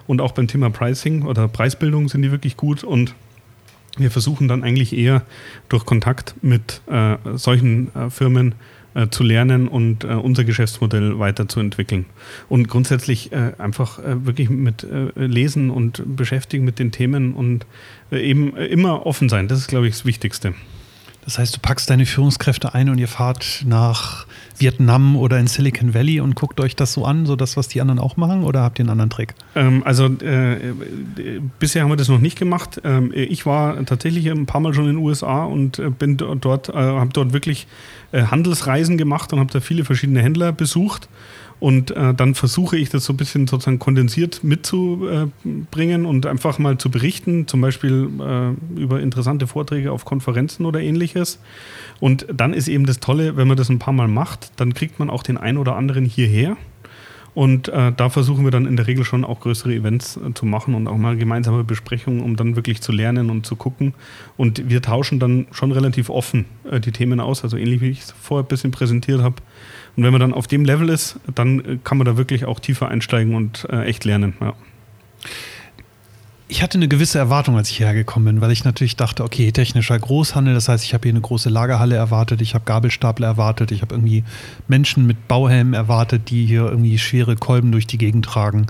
Und auch beim Thema Pricing oder Preisbildung sind die wirklich gut und wir versuchen dann eigentlich eher durch Kontakt mit äh, solchen äh, Firmen äh, zu lernen und äh, unser Geschäftsmodell weiterzuentwickeln. Und grundsätzlich äh, einfach äh, wirklich mit Lesen und beschäftigen mit den Themen und eben immer offen sein. Das ist, glaube ich, das Wichtigste. Das heißt, du packst deine Führungskräfte ein und ihr fahrt nach Vietnam oder in Silicon Valley und guckt euch das so an, so das, was die anderen auch machen, oder habt ihr einen anderen Trick? Ähm, also äh, bisher haben wir das noch nicht gemacht. Ähm, ich war tatsächlich ein paar Mal schon in den USA und äh, bin dort, äh, habe dort wirklich äh, Handelsreisen gemacht und habe da viele verschiedene Händler besucht und äh, dann versuche ich das so ein bisschen sozusagen kondensiert mitzubringen und einfach mal zu berichten, zum Beispiel äh, über interessante Vorträge auf Konferenzen oder ähnliches. Und dann ist eben das Tolle, wenn man das ein paar Mal macht, dann kriegt man auch den einen oder anderen hierher. Und äh, da versuchen wir dann in der Regel schon auch größere Events äh, zu machen und auch mal gemeinsame Besprechungen, um dann wirklich zu lernen und zu gucken. Und wir tauschen dann schon relativ offen äh, die Themen aus, also ähnlich wie ich es vorher ein bisschen präsentiert habe. Und wenn man dann auf dem Level ist, dann äh, kann man da wirklich auch tiefer einsteigen und äh, echt lernen. Ja ich hatte eine gewisse Erwartung, als ich hierher gekommen bin, weil ich natürlich dachte, okay, technischer Großhandel, das heißt, ich habe hier eine große Lagerhalle erwartet, ich habe Gabelstapler erwartet, ich habe irgendwie Menschen mit Bauhelmen erwartet, die hier irgendwie schwere Kolben durch die Gegend tragen.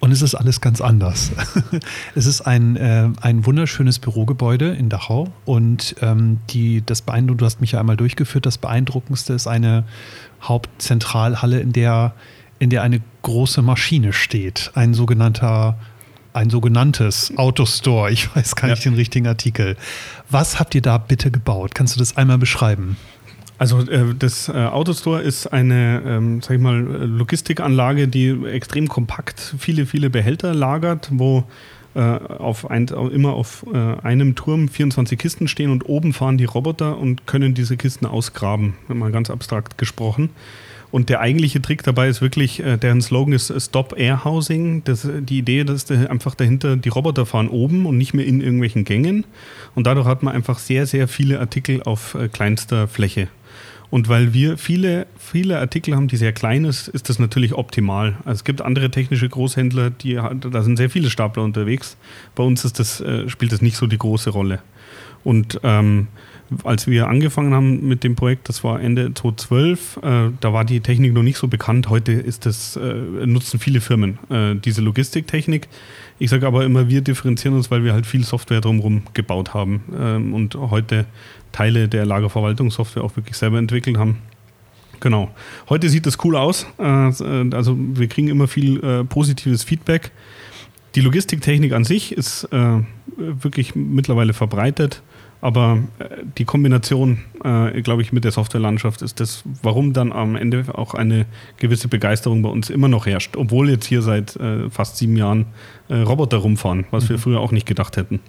Und es ist alles ganz anders. es ist ein, äh, ein wunderschönes Bürogebäude in Dachau und ähm, die, das beeindruckendste, du hast mich ja einmal durchgeführt, das beeindruckendste ist eine Hauptzentralhalle, in der, in der eine große Maschine steht, ein sogenannter ein sogenanntes Autostore. Ich weiß gar nicht ja. den richtigen Artikel. Was habt ihr da bitte gebaut? Kannst du das einmal beschreiben? Also äh, das äh, Autostore ist eine, ähm, sag ich mal, Logistikanlage, die extrem kompakt viele, viele Behälter lagert, wo äh, auf ein, immer auf äh, einem Turm 24 Kisten stehen und oben fahren die Roboter und können diese Kisten ausgraben, mal ganz abstrakt gesprochen. Und der eigentliche Trick dabei ist wirklich, äh, deren Slogan ist äh, Stop Air Housing. Das, äh, die Idee, dass einfach dahinter die Roboter fahren oben und nicht mehr in irgendwelchen Gängen. Und dadurch hat man einfach sehr, sehr viele Artikel auf kleinster Fläche. Und weil wir viele, viele Artikel haben, die sehr klein ist, ist das natürlich optimal. Also es gibt andere technische Großhändler, die, da sind sehr viele Stapler unterwegs. Bei uns ist das, spielt das nicht so die große Rolle. Und ähm, als wir angefangen haben mit dem Projekt, das war Ende 2012, äh, da war die Technik noch nicht so bekannt. Heute ist das, äh, nutzen viele Firmen äh, diese Logistiktechnik. Ich sage aber immer, wir differenzieren uns, weil wir halt viel Software drumherum gebaut haben ähm, und heute Teile der Lagerverwaltungssoftware auch wirklich selber entwickelt haben. Genau. Heute sieht das cool aus. Äh, also wir kriegen immer viel äh, positives Feedback. Die Logistiktechnik an sich ist äh, wirklich mittlerweile verbreitet. Aber äh, die Kombination, äh, glaube ich, mit der Softwarelandschaft ist das, warum dann am Ende auch eine gewisse Begeisterung bei uns immer noch herrscht, obwohl jetzt hier seit äh, fast sieben Jahren äh, Roboter rumfahren, was mhm. wir früher auch nicht gedacht hätten.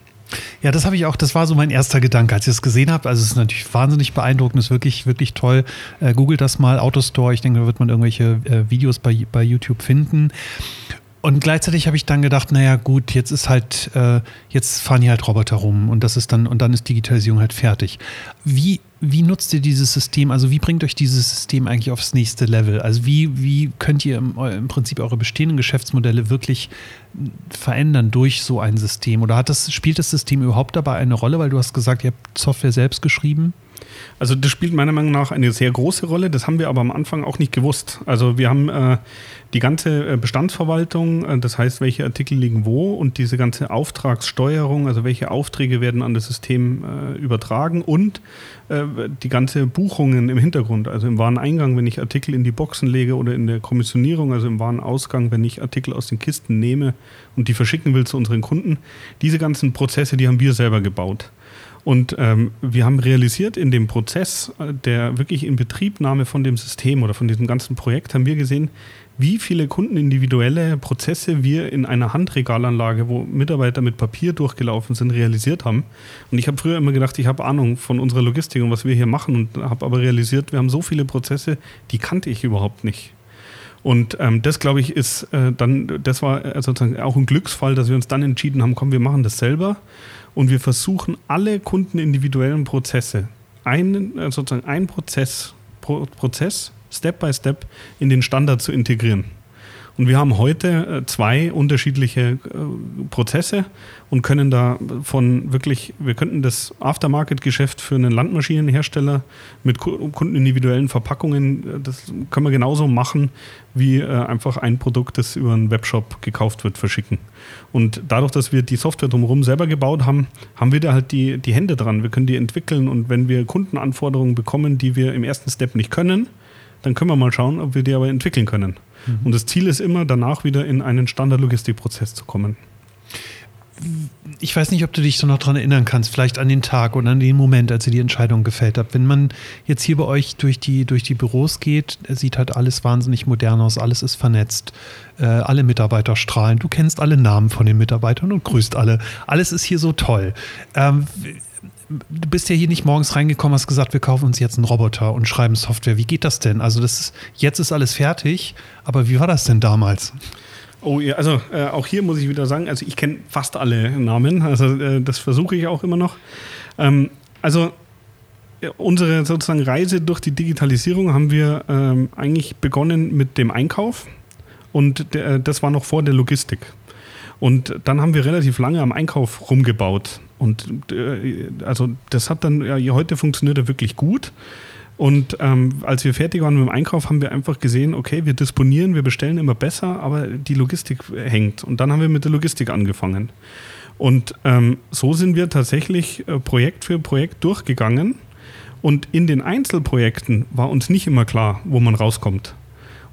Ja, das habe ich auch, das war so mein erster Gedanke, als ich das gesehen habe. Also es ist natürlich wahnsinnig beeindruckend, es ist wirklich, wirklich toll. Äh, googelt das mal, Autostore, ich denke, da wird man irgendwelche äh, Videos bei, bei YouTube finden. Und gleichzeitig habe ich dann gedacht, naja, gut, jetzt ist halt, äh, jetzt fahren hier halt Roboter rum und das ist dann, und dann ist Digitalisierung halt fertig. Wie, wie nutzt ihr dieses System? Also wie bringt euch dieses System eigentlich aufs nächste Level? Also wie, wie könnt ihr im, im Prinzip eure bestehenden Geschäftsmodelle wirklich verändern durch so ein System? Oder hat das, spielt das System überhaupt dabei eine Rolle? Weil du hast gesagt, ihr habt Software selbst geschrieben. Also das spielt meiner Meinung nach eine sehr große Rolle. Das haben wir aber am Anfang auch nicht gewusst. Also wir haben äh, die ganze äh, Bestandsverwaltung, äh, das heißt, welche Artikel liegen wo und diese ganze Auftragssteuerung, also welche Aufträge werden an das System äh, übertragen und äh, die ganze Buchungen im Hintergrund, also im Wareneingang, wenn ich Artikel in die Boxen lege oder in der Kommissionierung, also im Warenausgang, wenn ich Artikel aus den Kisten nehme und die verschicken will zu unseren Kunden. Diese ganzen Prozesse, die haben wir selber gebaut. Und ähm, wir haben realisiert, in dem Prozess äh, der wirklich Inbetriebnahme von dem System oder von diesem ganzen Projekt, haben wir gesehen, wie viele kundenindividuelle Prozesse wir in einer Handregalanlage, wo Mitarbeiter mit Papier durchgelaufen sind, realisiert haben. Und ich habe früher immer gedacht, ich habe Ahnung von unserer Logistik und was wir hier machen und habe aber realisiert, wir haben so viele Prozesse, die kannte ich überhaupt nicht. Und ähm, das, glaube ich, ist äh, dann, das war äh, sozusagen auch ein Glücksfall, dass wir uns dann entschieden haben, komm, wir machen das selber und wir versuchen alle kundenindividuellen Prozesse, einen, äh, sozusagen einen Prozess, Pro, Prozess, Step by Step in den Standard zu integrieren. Und wir haben heute äh, zwei unterschiedliche äh, Prozesse und können da von wirklich, wir könnten das Aftermarket-Geschäft für einen Landmaschinenhersteller mit kundenindividuellen Verpackungen, äh, das können wir genauso machen, wie einfach ein Produkt, das über einen Webshop gekauft wird, verschicken. Und dadurch, dass wir die Software drumherum selber gebaut haben, haben wir da halt die, die Hände dran. Wir können die entwickeln und wenn wir Kundenanforderungen bekommen, die wir im ersten Step nicht können, dann können wir mal schauen, ob wir die aber entwickeln können. Mhm. Und das Ziel ist immer, danach wieder in einen Standard-Logistikprozess zu kommen. Ich weiß nicht, ob du dich so noch daran erinnern kannst, vielleicht an den Tag oder an den Moment, als ihr die Entscheidung gefällt habt. Wenn man jetzt hier bei euch durch die, durch die Büros geht, sieht halt alles wahnsinnig modern aus, alles ist vernetzt, äh, alle Mitarbeiter strahlen, du kennst alle Namen von den Mitarbeitern und grüßt alle. Alles ist hier so toll. Ähm, du bist ja hier nicht morgens reingekommen, hast gesagt, wir kaufen uns jetzt einen Roboter und schreiben Software. Wie geht das denn? Also das ist, jetzt ist alles fertig, aber wie war das denn damals? Oh ja, also äh, auch hier muss ich wieder sagen, also ich kenne fast alle Namen, also äh, das versuche ich auch immer noch. Ähm, also äh, unsere sozusagen Reise durch die Digitalisierung haben wir ähm, eigentlich begonnen mit dem Einkauf und der, äh, das war noch vor der Logistik. Und dann haben wir relativ lange am Einkauf rumgebaut. Und äh, also das hat dann, ja, heute funktioniert er wirklich gut. Und ähm, als wir fertig waren mit dem Einkauf, haben wir einfach gesehen, okay, wir disponieren, wir bestellen immer besser, aber die Logistik hängt. Und dann haben wir mit der Logistik angefangen. Und ähm, so sind wir tatsächlich äh, Projekt für Projekt durchgegangen. Und in den Einzelprojekten war uns nicht immer klar, wo man rauskommt.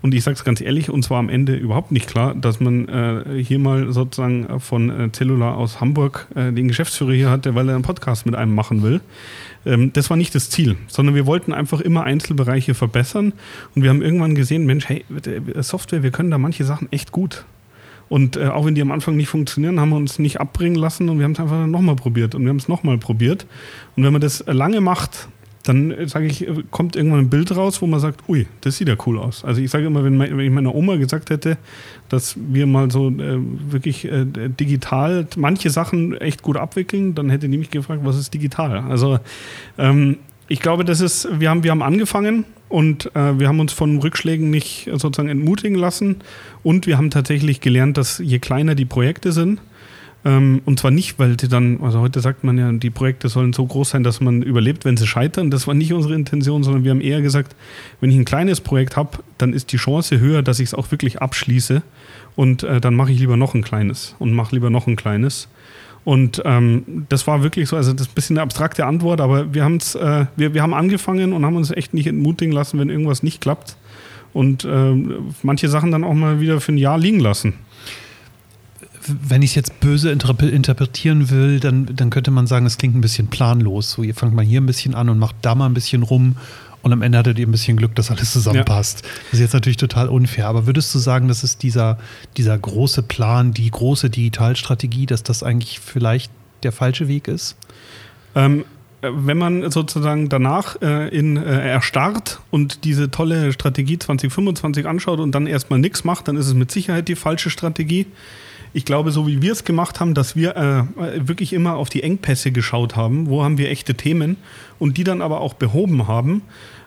Und ich sage es ganz ehrlich, uns war am Ende überhaupt nicht klar, dass man äh, hier mal sozusagen von äh, Cellular aus Hamburg äh, den Geschäftsführer hier hatte, weil er einen Podcast mit einem machen will. Ähm, das war nicht das Ziel, sondern wir wollten einfach immer Einzelbereiche verbessern. Und wir haben irgendwann gesehen, Mensch, hey, äh, Software, wir können da manche Sachen echt gut. Und äh, auch wenn die am Anfang nicht funktionieren, haben wir uns nicht abbringen lassen und wir haben es einfach nochmal probiert und wir haben es nochmal probiert. Und wenn man das lange macht, dann äh, sage ich, äh, kommt irgendwann ein Bild raus, wo man sagt, ui, das sieht ja cool aus. Also ich sage immer, wenn, wenn, ich meiner Oma gesagt hätte, dass wir mal so äh, wirklich äh, digital manche Sachen echt gut abwickeln, dann hätte die mich gefragt, was ist digital? Also ähm, ich glaube, das ist, wir haben, wir haben angefangen und äh, wir haben uns von Rückschlägen nicht sozusagen entmutigen lassen und wir haben tatsächlich gelernt, dass je kleiner die Projekte sind, ähm, und zwar nicht, weil sie dann, also heute sagt man ja, die Projekte sollen so groß sein, dass man überlebt, wenn sie scheitern. Das war nicht unsere Intention, sondern wir haben eher gesagt, wenn ich ein kleines Projekt habe, dann ist die Chance höher, dass ich es auch wirklich abschließe. Und äh, dann mache ich lieber noch ein kleines und mache lieber noch ein kleines. Und ähm, das war wirklich so, also das ist ein bisschen eine abstrakte Antwort, aber wir, haben's, äh, wir, wir haben angefangen und haben uns echt nicht entmutigen lassen, wenn irgendwas nicht klappt. Und äh, manche Sachen dann auch mal wieder für ein Jahr liegen lassen wenn ich es jetzt böse interpretieren will, dann, dann könnte man sagen, es klingt ein bisschen planlos. So, ihr fangt mal hier ein bisschen an und macht da mal ein bisschen rum und am Ende hattet ihr ein bisschen Glück, dass alles zusammenpasst. Ja. Das ist jetzt natürlich total unfair. Aber würdest du sagen, dass es dieser, dieser große Plan, die große Digitalstrategie, dass das eigentlich vielleicht der falsche Weg ist? Ähm, wenn man sozusagen danach äh, in, äh, erstarrt und diese tolle Strategie 2025 anschaut und dann erstmal nichts macht, dann ist es mit Sicherheit die falsche Strategie ich glaube, so wie wir es gemacht haben, dass wir äh, wirklich immer auf die Engpässe geschaut haben, wo haben wir echte Themen und die dann aber auch behoben haben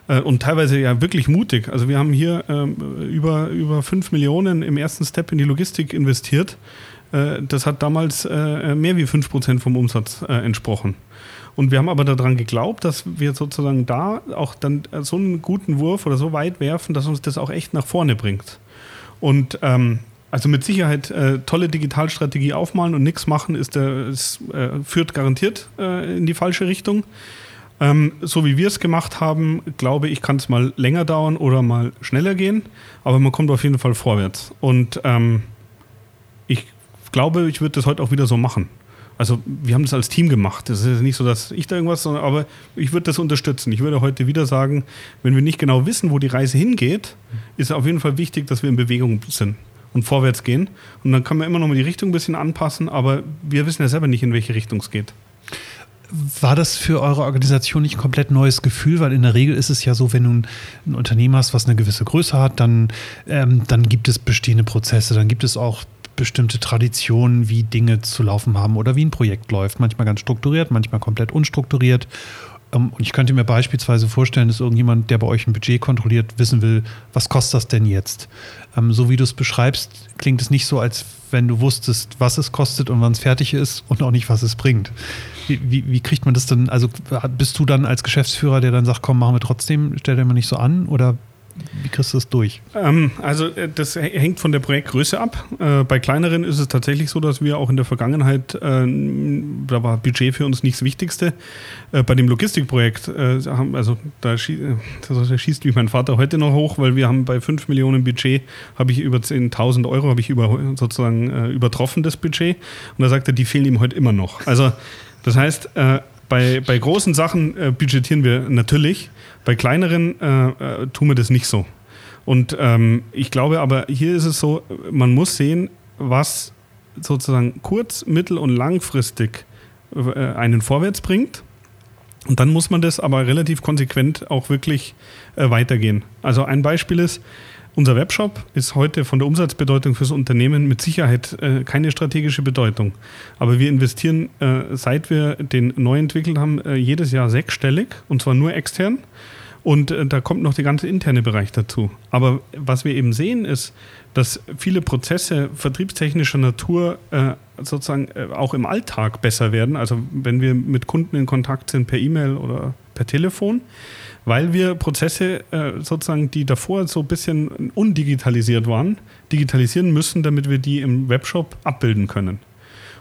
äh, und teilweise ja wirklich mutig. Also wir haben hier äh, über, über 5 Millionen im ersten Step in die Logistik investiert. Äh, das hat damals äh, mehr wie 5 Prozent vom Umsatz entsprochen. Und wir haben aber daran geglaubt, dass wir sozusagen da auch dann so einen guten Wurf oder so weit werfen, dass uns das auch echt nach vorne bringt. Und ähm, also mit Sicherheit äh, tolle Digitalstrategie aufmalen und nichts machen, ist, äh, ist äh, führt garantiert äh, in die falsche Richtung. Ähm, so wie wir es gemacht haben, glaube ich, kann es mal länger dauern oder mal schneller gehen, aber man kommt auf jeden Fall vorwärts. Und ähm, ich glaube, ich würde das heute auch wieder so machen. Also wir haben das als Team gemacht. Das ist nicht so, dass ich da irgendwas, sondern, aber ich würde das unterstützen. Ich würde heute wieder sagen, wenn wir nicht genau wissen, wo die Reise hingeht, ist es auf jeden Fall wichtig, dass wir in Bewegung sind und vorwärts gehen. Und dann kann man immer noch mal die Richtung ein bisschen anpassen, aber wir wissen ja selber nicht, in welche Richtung es geht. War das für eure Organisation nicht ein komplett neues Gefühl? Weil in der Regel ist es ja so, wenn du ein Unternehmen hast, was eine gewisse Größe hat, dann, ähm, dann gibt es bestehende Prozesse, dann gibt es auch bestimmte Traditionen, wie Dinge zu laufen haben oder wie ein Projekt läuft. Manchmal ganz strukturiert, manchmal komplett unstrukturiert. Ähm, und ich könnte mir beispielsweise vorstellen, dass irgendjemand, der bei euch ein Budget kontrolliert, wissen will, was kostet das denn jetzt? Ähm, so wie du es beschreibst, klingt es nicht so, als wenn du wusstest, was es kostet und wann es fertig ist und auch nicht, was es bringt. Wie, wie, wie, kriegt man das denn? Also bist du dann als Geschäftsführer, der dann sagt, komm, machen wir trotzdem, stell dir mal nicht so an? Oder wie kriegst du das durch? Ähm, also äh, das hängt von der Projektgröße ab. Äh, bei kleineren ist es tatsächlich so, dass wir auch in der Vergangenheit, äh, da war Budget für uns nicht das Wichtigste. Äh, bei dem Logistikprojekt, äh, also da, schie da, schießt mich mein Vater heute noch hoch, weil wir haben bei 5 Millionen Budget, habe ich über 10.000 Euro, habe ich über, sozusagen äh, übertroffen das Budget. Und da sagt er, die fehlen ihm heute immer noch. Also das heißt, bei, bei großen Sachen äh, budgetieren wir natürlich, bei kleineren äh, äh, tun wir das nicht so. Und ähm, ich glaube aber, hier ist es so, man muss sehen, was sozusagen kurz-, mittel- und langfristig äh, einen vorwärts bringt Und dann muss man das aber relativ konsequent auch wirklich äh, weitergehen. Also ein Beispiel ist, unser Webshop ist heute von der Umsatzbedeutung fürs Unternehmen mit Sicherheit äh, keine strategische Bedeutung. Aber wir investieren, äh, seit wir den neu entwickelt haben, äh, jedes Jahr sechsstellig und zwar nur extern. Und äh, da kommt noch der ganze interne Bereich dazu. Aber was wir eben sehen, ist, dass viele Prozesse vertriebstechnischer Natur äh, sozusagen äh, auch im Alltag besser werden. Also wenn wir mit Kunden in Kontakt sind per E-Mail oder per Telefon, weil wir Prozesse äh, sozusagen, die davor so ein bisschen undigitalisiert waren, digitalisieren müssen, damit wir die im Webshop abbilden können.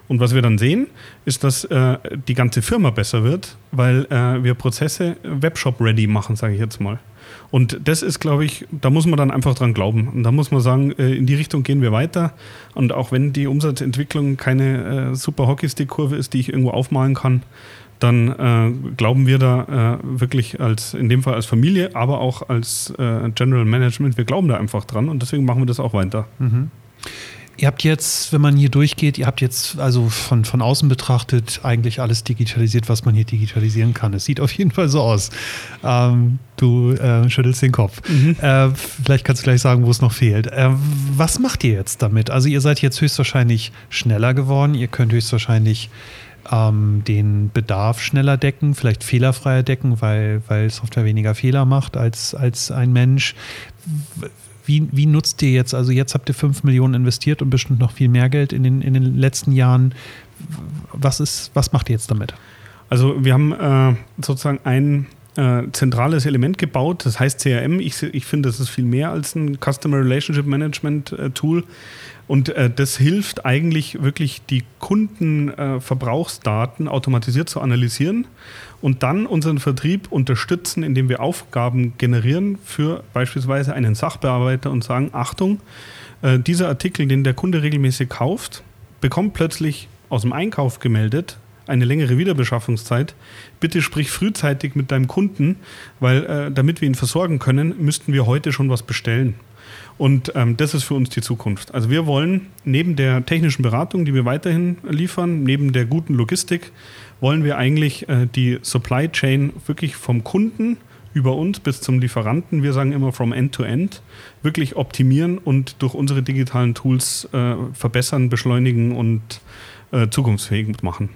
Und was wir dann sehen, ist, dass äh, die ganze Firma besser wird, weil äh, wir Prozesse Webshop-ready machen, sage ich jetzt mal. Und das ist, glaube ich, da muss man dann einfach dran glauben. Und da muss man sagen, äh, in die Richtung gehen wir weiter. Und auch wenn die Umsatzentwicklung keine äh, super Hockeystick-Kurve ist, die ich irgendwo aufmalen kann, dann äh, glauben wir da äh, wirklich als, in dem Fall als Familie, aber auch als äh, General Management, wir glauben da einfach dran und deswegen machen wir das auch weiter. Mhm. Ihr habt jetzt, wenn man hier durchgeht, ihr habt jetzt also von, von außen betrachtet eigentlich alles digitalisiert, was man hier digitalisieren kann. Es sieht auf jeden Fall so aus. Ähm, du äh, schüttelst den Kopf. Mhm. Äh, vielleicht kannst du gleich sagen, wo es noch fehlt. Äh, was macht ihr jetzt damit? Also ihr seid jetzt höchstwahrscheinlich schneller geworden. Ihr könnt höchstwahrscheinlich ähm, den Bedarf schneller decken, vielleicht fehlerfreier decken, weil, weil Software weniger Fehler macht als, als ein Mensch wie, wie nutzt ihr jetzt, also jetzt habt ihr 5 Millionen investiert und bestimmt noch viel mehr Geld in den, in den letzten Jahren. Was, ist, was macht ihr jetzt damit? Also wir haben äh, sozusagen ein äh, zentrales Element gebaut, das heißt CRM. Ich, ich finde, das ist viel mehr als ein Customer Relationship Management äh, Tool. Und äh, das hilft eigentlich wirklich, die Kundenverbrauchsdaten automatisiert zu analysieren und dann unseren Vertrieb unterstützen, indem wir Aufgaben generieren für beispielsweise einen Sachbearbeiter und sagen, Achtung, äh, dieser Artikel, den der Kunde regelmäßig kauft, bekommt plötzlich aus dem Einkauf gemeldet eine längere Wiederbeschaffungszeit. Bitte sprich frühzeitig mit deinem Kunden, weil äh, damit wir ihn versorgen können, müssten wir heute schon was bestellen. Und ähm, das ist für uns die Zukunft. Also wir wollen neben der technischen Beratung, die wir weiterhin liefern, neben der guten Logistik, wollen wir eigentlich äh, die Supply Chain wirklich vom Kunden über uns bis zum Lieferanten, wir sagen immer from end to end, wirklich optimieren und durch unsere digitalen Tools äh, verbessern, beschleunigen und äh, zukunftsfähig machen.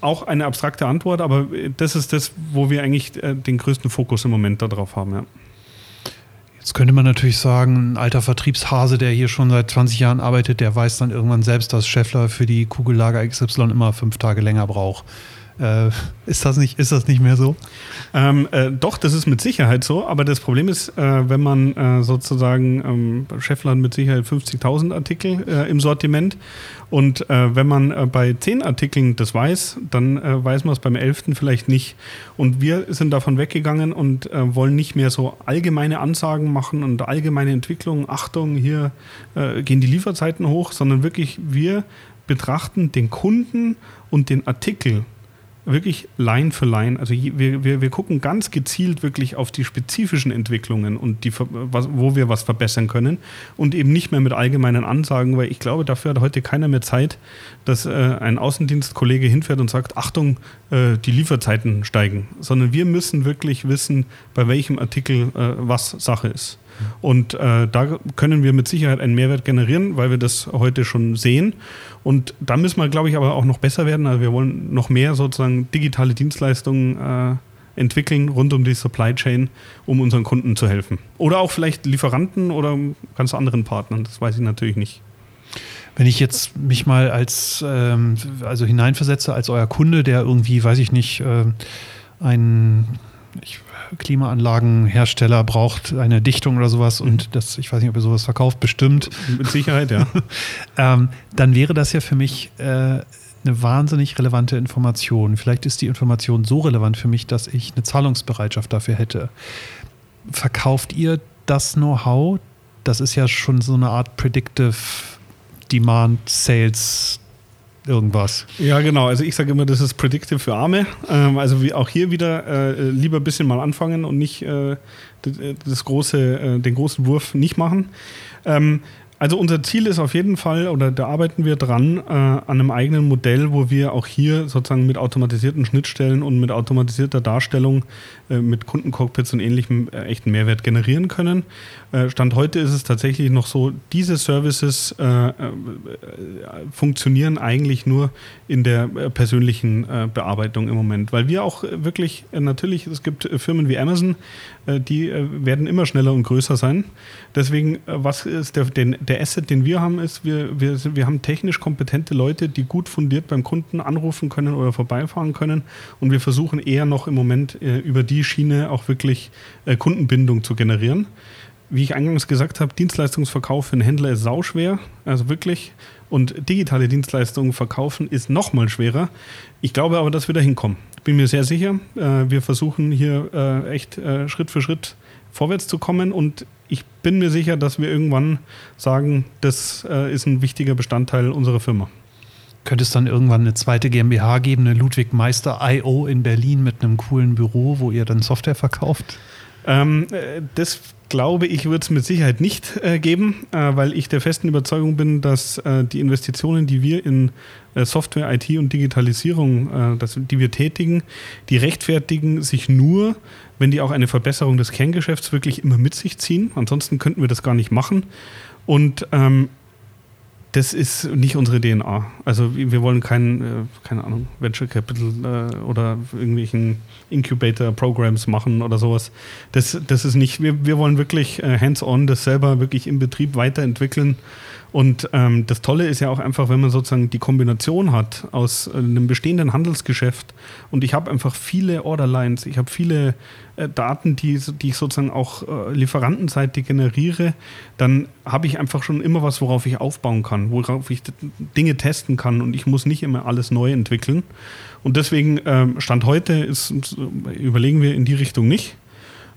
Auch eine abstrakte Antwort, aber das ist das, wo wir eigentlich äh, den größten Fokus im Moment darauf haben. Ja. Jetzt könnte man natürlich sagen, ein alter Vertriebshase, der hier schon seit 20 Jahren arbeitet, der weiß dann irgendwann selbst, dass Scheffler für die Kugellager XY immer fünf Tage länger braucht. Äh, ist, das nicht, ist das nicht mehr so? Ähm, äh, doch, das ist mit Sicherheit so, aber das Problem ist, äh, wenn man äh, sozusagen, ähm, Scheffler mit Sicherheit 50.000 Artikel äh, im Sortiment und äh, wenn man bei 10 Artikeln das weiß, dann weiß man es beim 11. vielleicht nicht. Und wir sind davon weggegangen und wollen nicht mehr so allgemeine Ansagen machen und allgemeine Entwicklungen, Achtung, hier gehen die Lieferzeiten hoch, sondern wirklich wir betrachten den Kunden und den Artikel wirklich Line für Line. Also wir, wir, wir gucken ganz gezielt wirklich auf die spezifischen Entwicklungen und die, was, wo wir was verbessern können und eben nicht mehr mit allgemeinen Ansagen, weil ich glaube, dafür hat heute keiner mehr Zeit, dass äh, ein Außendienstkollege hinfährt und sagt, Achtung, äh, die Lieferzeiten steigen, sondern wir müssen wirklich wissen, bei welchem Artikel äh, was Sache ist. Und äh, da können wir mit Sicherheit einen Mehrwert generieren, weil wir das heute schon sehen. Und da müssen wir, glaube ich, aber auch noch besser werden. Also wir wollen noch mehr sozusagen digitale Dienstleistungen äh, entwickeln rund um die Supply Chain, um unseren Kunden zu helfen. Oder auch vielleicht Lieferanten oder ganz anderen Partnern. Das weiß ich natürlich nicht. Wenn ich jetzt mich mal als ähm, also hineinversetze als euer Kunde, der irgendwie, weiß ich nicht, äh, ein ich Klimaanlagenhersteller braucht eine Dichtung oder sowas und mhm. das, ich weiß nicht, ob ihr sowas verkauft, bestimmt. Mit Sicherheit, ja. ähm, dann wäre das ja für mich äh, eine wahnsinnig relevante Information. Vielleicht ist die Information so relevant für mich, dass ich eine Zahlungsbereitschaft dafür hätte. Verkauft ihr das Know-how? Das ist ja schon so eine Art Predictive Demand Sales irgendwas. Ja, genau. Also ich sage immer, das ist Predictive für Arme. Ähm, also wie auch hier wieder äh, lieber ein bisschen mal anfangen und nicht äh, das große, äh, den großen Wurf nicht machen. Ähm, also unser Ziel ist auf jeden Fall, oder da arbeiten wir dran, äh, an einem eigenen Modell, wo wir auch hier sozusagen mit automatisierten Schnittstellen und mit automatisierter Darstellung, äh, mit Kundencockpits und ähnlichem äh, echten Mehrwert generieren können. Äh, Stand heute ist es tatsächlich noch so, diese Services äh, äh, funktionieren eigentlich nur in der persönlichen Bearbeitung im Moment, weil wir auch wirklich, natürlich, es gibt Firmen wie Amazon, die werden immer schneller und größer sein. Deswegen, was ist der, den, der Asset, den wir haben, ist, wir, wir, wir haben technisch kompetente Leute, die gut fundiert beim Kunden anrufen können oder vorbeifahren können. Und wir versuchen eher noch im Moment äh, über die Schiene auch wirklich äh, Kundenbindung zu generieren. Wie ich eingangs gesagt habe, Dienstleistungsverkauf für einen Händler ist sauschwer, also wirklich. Und digitale Dienstleistungen verkaufen ist noch mal schwerer. Ich glaube aber, dass wir da hinkommen. Bin mir sehr sicher. Äh, wir versuchen hier äh, echt äh, Schritt für Schritt vorwärts zu kommen und ich bin mir sicher, dass wir irgendwann sagen, das ist ein wichtiger Bestandteil unserer Firma. Könnte es dann irgendwann eine zweite GmbH geben, eine Ludwig Meister IO in Berlin mit einem coolen Büro, wo ihr dann Software verkauft? Ähm, äh, das glaube ich, wird es mit Sicherheit nicht äh, geben, äh, weil ich der festen Überzeugung bin, dass äh, die Investitionen, die wir in äh, Software, IT und Digitalisierung, äh, das, die wir tätigen, die rechtfertigen sich nur, wenn die auch eine Verbesserung des Kerngeschäfts wirklich immer mit sich ziehen. Ansonsten könnten wir das gar nicht machen. Und ähm, das ist nicht unsere DNA. Also wir wollen kein, äh, keine Ahnung, Venture Capital äh, oder irgendwelchen Incubator-Programs machen oder sowas. Das, das ist nicht, wir, wir wollen wirklich äh, hands-on das selber wirklich im Betrieb weiterentwickeln und ähm, das Tolle ist ja auch einfach, wenn man sozusagen die Kombination hat aus äh, einem bestehenden Handelsgeschäft und ich habe einfach viele Orderlines, ich habe viele äh, Daten, die, die ich sozusagen auch äh, lieferantenseitig generiere, dann habe ich einfach schon immer was, worauf ich aufbauen kann, worauf ich Dinge testen kann und ich muss nicht immer alles neu entwickeln. Und deswegen ähm, Stand heute ist, überlegen wir in die Richtung nicht.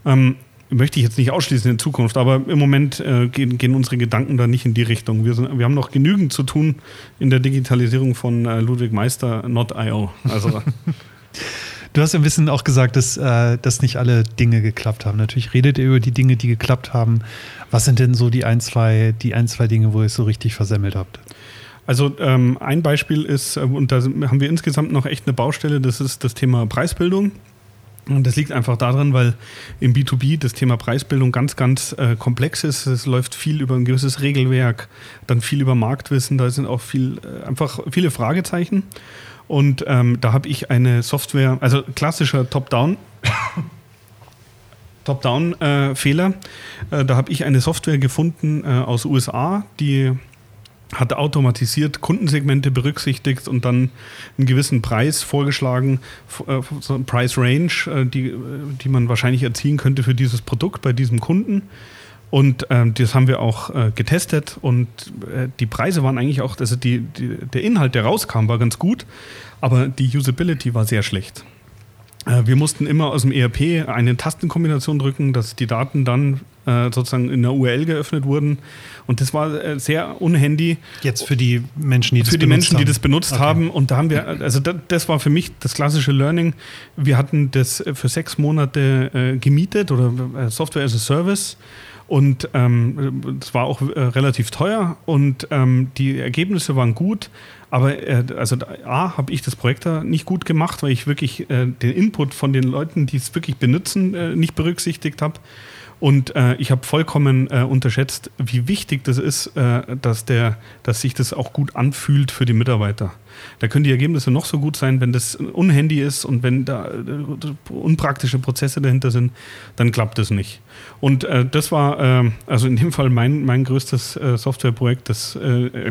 Ähm, möchte ich jetzt nicht ausschließen in Zukunft, aber im Moment äh, gehen, gehen, unsere Gedanken da nicht in die Richtung. Wir, sind, wir haben noch genügend zu tun in der Digitalisierung von äh, Ludwig Meister, not.io. Also. Du hast ein bisschen auch gesagt, dass, äh, dass nicht alle Dinge geklappt haben. Natürlich redet ihr über die Dinge, die geklappt haben. Was sind denn so die ein, zwei, die ein, zwei Dinge, wo ihr es so richtig versemmelt habt? Also ähm, ein Beispiel ist, äh, und da haben wir insgesamt noch echt eine Baustelle, das ist das Thema Preisbildung. Und das liegt einfach daran, weil im B2B das Thema Preisbildung ganz, ganz äh, komplex ist. Es läuft viel über ein gewisses Regelwerk, dann viel über Marktwissen, da sind auch viel, äh, einfach viele Fragezeichen. Und ähm, da habe ich eine Software, also klassischer Top-Down. Top-Down-Fehler. Äh, da habe ich eine Software gefunden äh, aus USA, die hat automatisiert Kundensegmente berücksichtigt und dann einen gewissen Preis vorgeschlagen, äh, so Price Range, äh, die, die man wahrscheinlich erzielen könnte für dieses Produkt bei diesem Kunden. Und ähm, das haben wir auch äh, getestet und äh, die Preise waren eigentlich auch, also die, die, der Inhalt, der rauskam, war ganz gut, aber die Usability war sehr schlecht. Äh, wir mussten immer aus dem ERP eine Tastenkombination drücken, dass die Daten dann äh, sozusagen in der URL geöffnet wurden. Und das war äh, sehr unhandy. Jetzt für die Menschen, die das benutzt haben. Für die Menschen, die das benutzt okay. haben. Und da haben wir, also das, das, war für mich das klassische Learning. Wir hatten das für sechs Monate äh, gemietet oder äh, Software as a Service. Und ähm, das war auch äh, relativ teuer und ähm, die Ergebnisse waren gut. Aber äh, also A, habe ich das Projekt da nicht gut gemacht, weil ich wirklich äh, den Input von den Leuten, die es wirklich benutzen, äh, nicht berücksichtigt habe. Und äh, ich habe vollkommen äh, unterschätzt, wie wichtig das ist, äh, dass, der, dass sich das auch gut anfühlt für die Mitarbeiter. Da können die Ergebnisse noch so gut sein, wenn das unhandy ist und wenn da äh, unpraktische Prozesse dahinter sind, dann klappt das nicht. Und äh, das war äh, also in dem Fall mein, mein größtes Softwareprojekt. Das,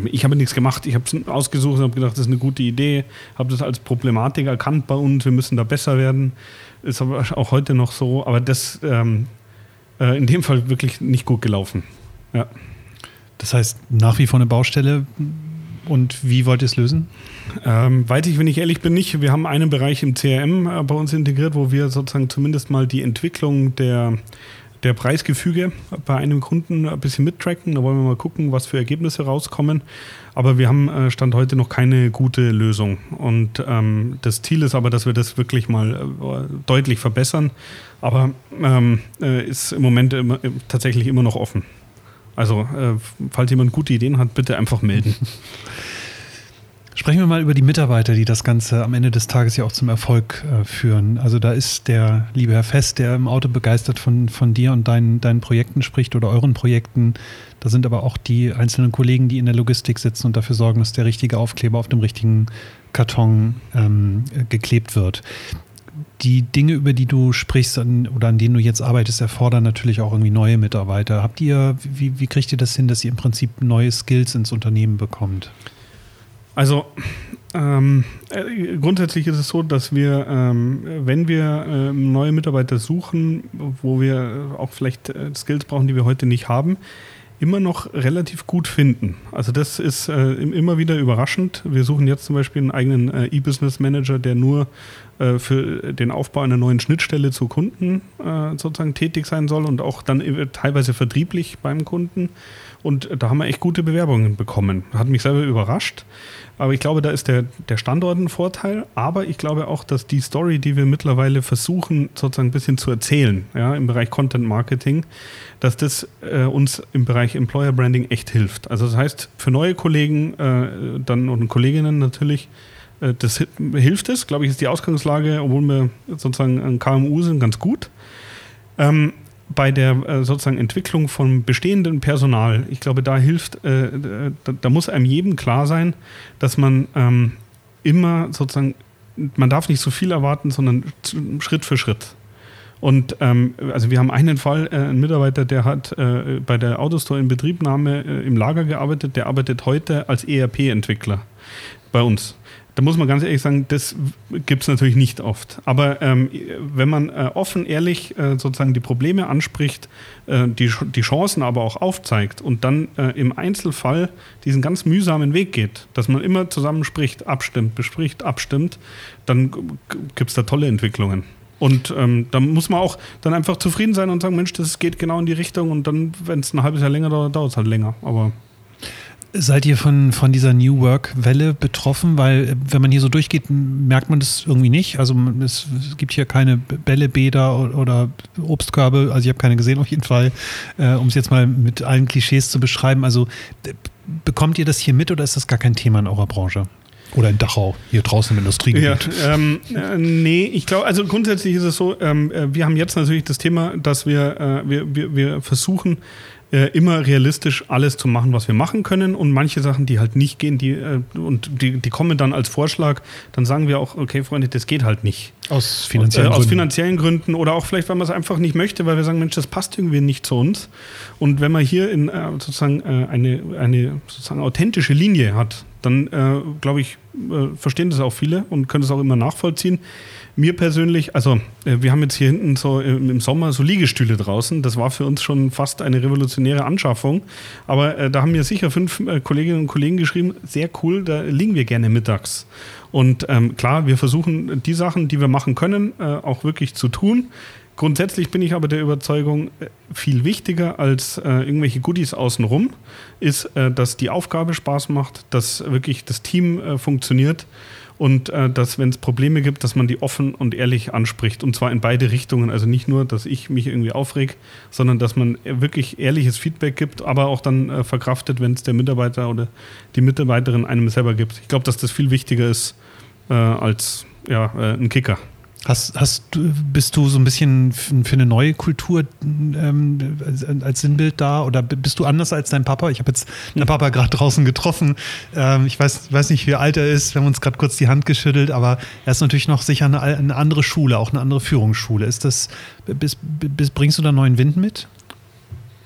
ich habe nichts gemacht, ich habe es ausgesucht und habe gedacht, das ist eine gute Idee, habe das als Problematik erkannt bei uns, wir müssen da besser werden. Ist aber auch heute noch so, aber das, ähm, äh, in dem Fall wirklich nicht gut gelaufen. Ja. Das heißt, nach wie vor eine Baustelle. Und wie wollt ihr es lösen? Ähm, weiß ich, wenn ich ehrlich bin, nicht. Wir haben einen Bereich im CRM äh, bei uns integriert, wo wir sozusagen zumindest mal die Entwicklung der, der Preisgefüge bei einem Kunden ein bisschen mittracken. Da wollen wir mal gucken, was für Ergebnisse rauskommen. Aber wir haben äh, Stand heute noch keine gute Lösung. Und ähm, das Ziel ist aber, dass wir das wirklich mal äh, deutlich verbessern. Aber ähm, äh, ist im Moment immer, tatsächlich immer noch offen. Also, äh, falls jemand gute Ideen hat, bitte einfach melden. Sprechen wir mal über die Mitarbeiter, die das Ganze am Ende des Tages ja auch zum Erfolg äh, führen. Also da ist der liebe Herr Fest, der im Auto begeistert von, von dir und deinen, deinen Projekten spricht oder euren Projekten. Da sind aber auch die einzelnen Kollegen, die in der Logistik sitzen und dafür sorgen, dass der richtige Aufkleber auf dem richtigen Karton ähm, geklebt wird. Die Dinge, über die du sprichst an, oder an denen du jetzt arbeitest, erfordern natürlich auch irgendwie neue Mitarbeiter. Habt ihr, wie, wie kriegt ihr das hin, dass ihr im Prinzip neue Skills ins Unternehmen bekommt? Also ähm, äh, grundsätzlich ist es so, dass wir, ähm, wenn wir äh, neue Mitarbeiter suchen, wo wir auch vielleicht äh, Skills brauchen, die wir heute nicht haben, immer noch relativ gut finden. Also das ist äh, immer wieder überraschend. Wir suchen jetzt zum Beispiel einen eigenen äh, E-Business Manager, der nur äh, für den Aufbau einer neuen Schnittstelle zu Kunden sozusagen tätig sein soll und auch dann teilweise vertrieblich beim Kunden. Und da haben wir echt gute Bewerbungen bekommen. Hat mich selber überrascht. Aber ich glaube, da ist der, der Standort ein Vorteil. Aber ich glaube auch, dass die Story, die wir mittlerweile versuchen, sozusagen ein bisschen zu erzählen, ja, im Bereich Content Marketing, dass das äh, uns im Bereich Employer Branding echt hilft. Also das heißt, für neue Kollegen äh, dann und Kolleginnen natürlich, äh, das hilft es, glaube ich, ist die Ausgangslage, obwohl wir sozusagen ein KMU sind, ganz gut. Ähm, bei der äh, sozusagen Entwicklung von bestehendem Personal, ich glaube, da hilft, äh, da, da, muss einem jedem klar sein, dass man ähm, immer sozusagen, man darf nicht so viel erwarten, sondern Schritt für Schritt. Und ähm, also wir haben einen Fall, äh, ein Mitarbeiter, der hat äh, bei der Autostore in Betriebnahme äh, im Lager gearbeitet, der arbeitet heute als ERP-Entwickler bei uns. Da muss man ganz ehrlich sagen, das gibt es natürlich nicht oft. Aber ähm, wenn man äh, offen, ehrlich äh, sozusagen die Probleme anspricht, äh, die, die Chancen aber auch aufzeigt und dann äh, im Einzelfall diesen ganz mühsamen Weg geht, dass man immer zusammen spricht, abstimmt, bespricht, abstimmt, dann gibt es da tolle Entwicklungen. Und ähm, da muss man auch dann einfach zufrieden sein und sagen, Mensch, das geht genau in die Richtung und dann, wenn es ein halbes Jahr länger dauert, dauert es halt länger. Aber Seid ihr von, von dieser New Work-Welle betroffen? Weil, äh, wenn man hier so durchgeht, merkt man das irgendwie nicht. Also, es, gibt hier keine Bällebäder oder Obstkörbe. Also, ich habe keine gesehen, auf jeden Fall. Äh, um es jetzt mal mit allen Klischees zu beschreiben. Also, bekommt ihr das hier mit oder ist das gar kein Thema in eurer Branche? Oder in Dachau, hier draußen im Industriegebiet? Ja, ähm, äh, nee, ich glaube, also grundsätzlich ist es so, ähm, äh, wir haben jetzt natürlich das Thema, dass wir, äh, wir, wir, wir versuchen, äh, immer realistisch alles zu machen, was wir machen können und manche Sachen, die halt nicht gehen, die äh, und die, die kommen dann als Vorschlag, dann sagen wir auch, okay, Freunde, das geht halt nicht. Aus finanziellen, äh, aus finanziellen Gründen oder auch vielleicht, weil man es einfach nicht möchte, weil wir sagen, Mensch, das passt irgendwie nicht zu uns. Und wenn man hier in äh, sozusagen äh, eine, eine sozusagen authentische Linie hat, dann äh, glaube ich, verstehen das auch viele und können das auch immer nachvollziehen. Mir persönlich, also äh, wir haben jetzt hier hinten so im Sommer so Liegestühle draußen. Das war für uns schon fast eine revolutionäre Anschaffung. Aber äh, da haben mir sicher fünf äh, Kolleginnen und Kollegen geschrieben, sehr cool, da liegen wir gerne mittags. Und ähm, klar, wir versuchen die Sachen, die wir machen können, äh, auch wirklich zu tun. Grundsätzlich bin ich aber der Überzeugung, äh, viel wichtiger als äh, irgendwelche Goodies außenrum ist, äh, dass die Aufgabe Spaß macht, dass wirklich das Team äh, funktioniert und äh, dass, wenn es Probleme gibt, dass man die offen und ehrlich anspricht und zwar in beide Richtungen. Also nicht nur, dass ich mich irgendwie aufreg, sondern dass man wirklich ehrliches Feedback gibt, aber auch dann äh, verkraftet, wenn es der Mitarbeiter oder die Mitarbeiterin einem selber gibt. Ich glaube, dass das viel wichtiger ist äh, als ja, äh, ein Kicker. Hast, hast du, bist du so ein bisschen für eine neue Kultur ähm, als Sinnbild da oder bist du anders als dein Papa? Ich habe jetzt deinen Papa gerade draußen getroffen. Ähm, ich weiß, weiß nicht, wie alt er ist. Wir haben uns gerade kurz die Hand geschüttelt, aber er ist natürlich noch sicher eine, eine andere Schule, auch eine andere Führungsschule. Ist das, bist, bist, bringst du da neuen Wind mit?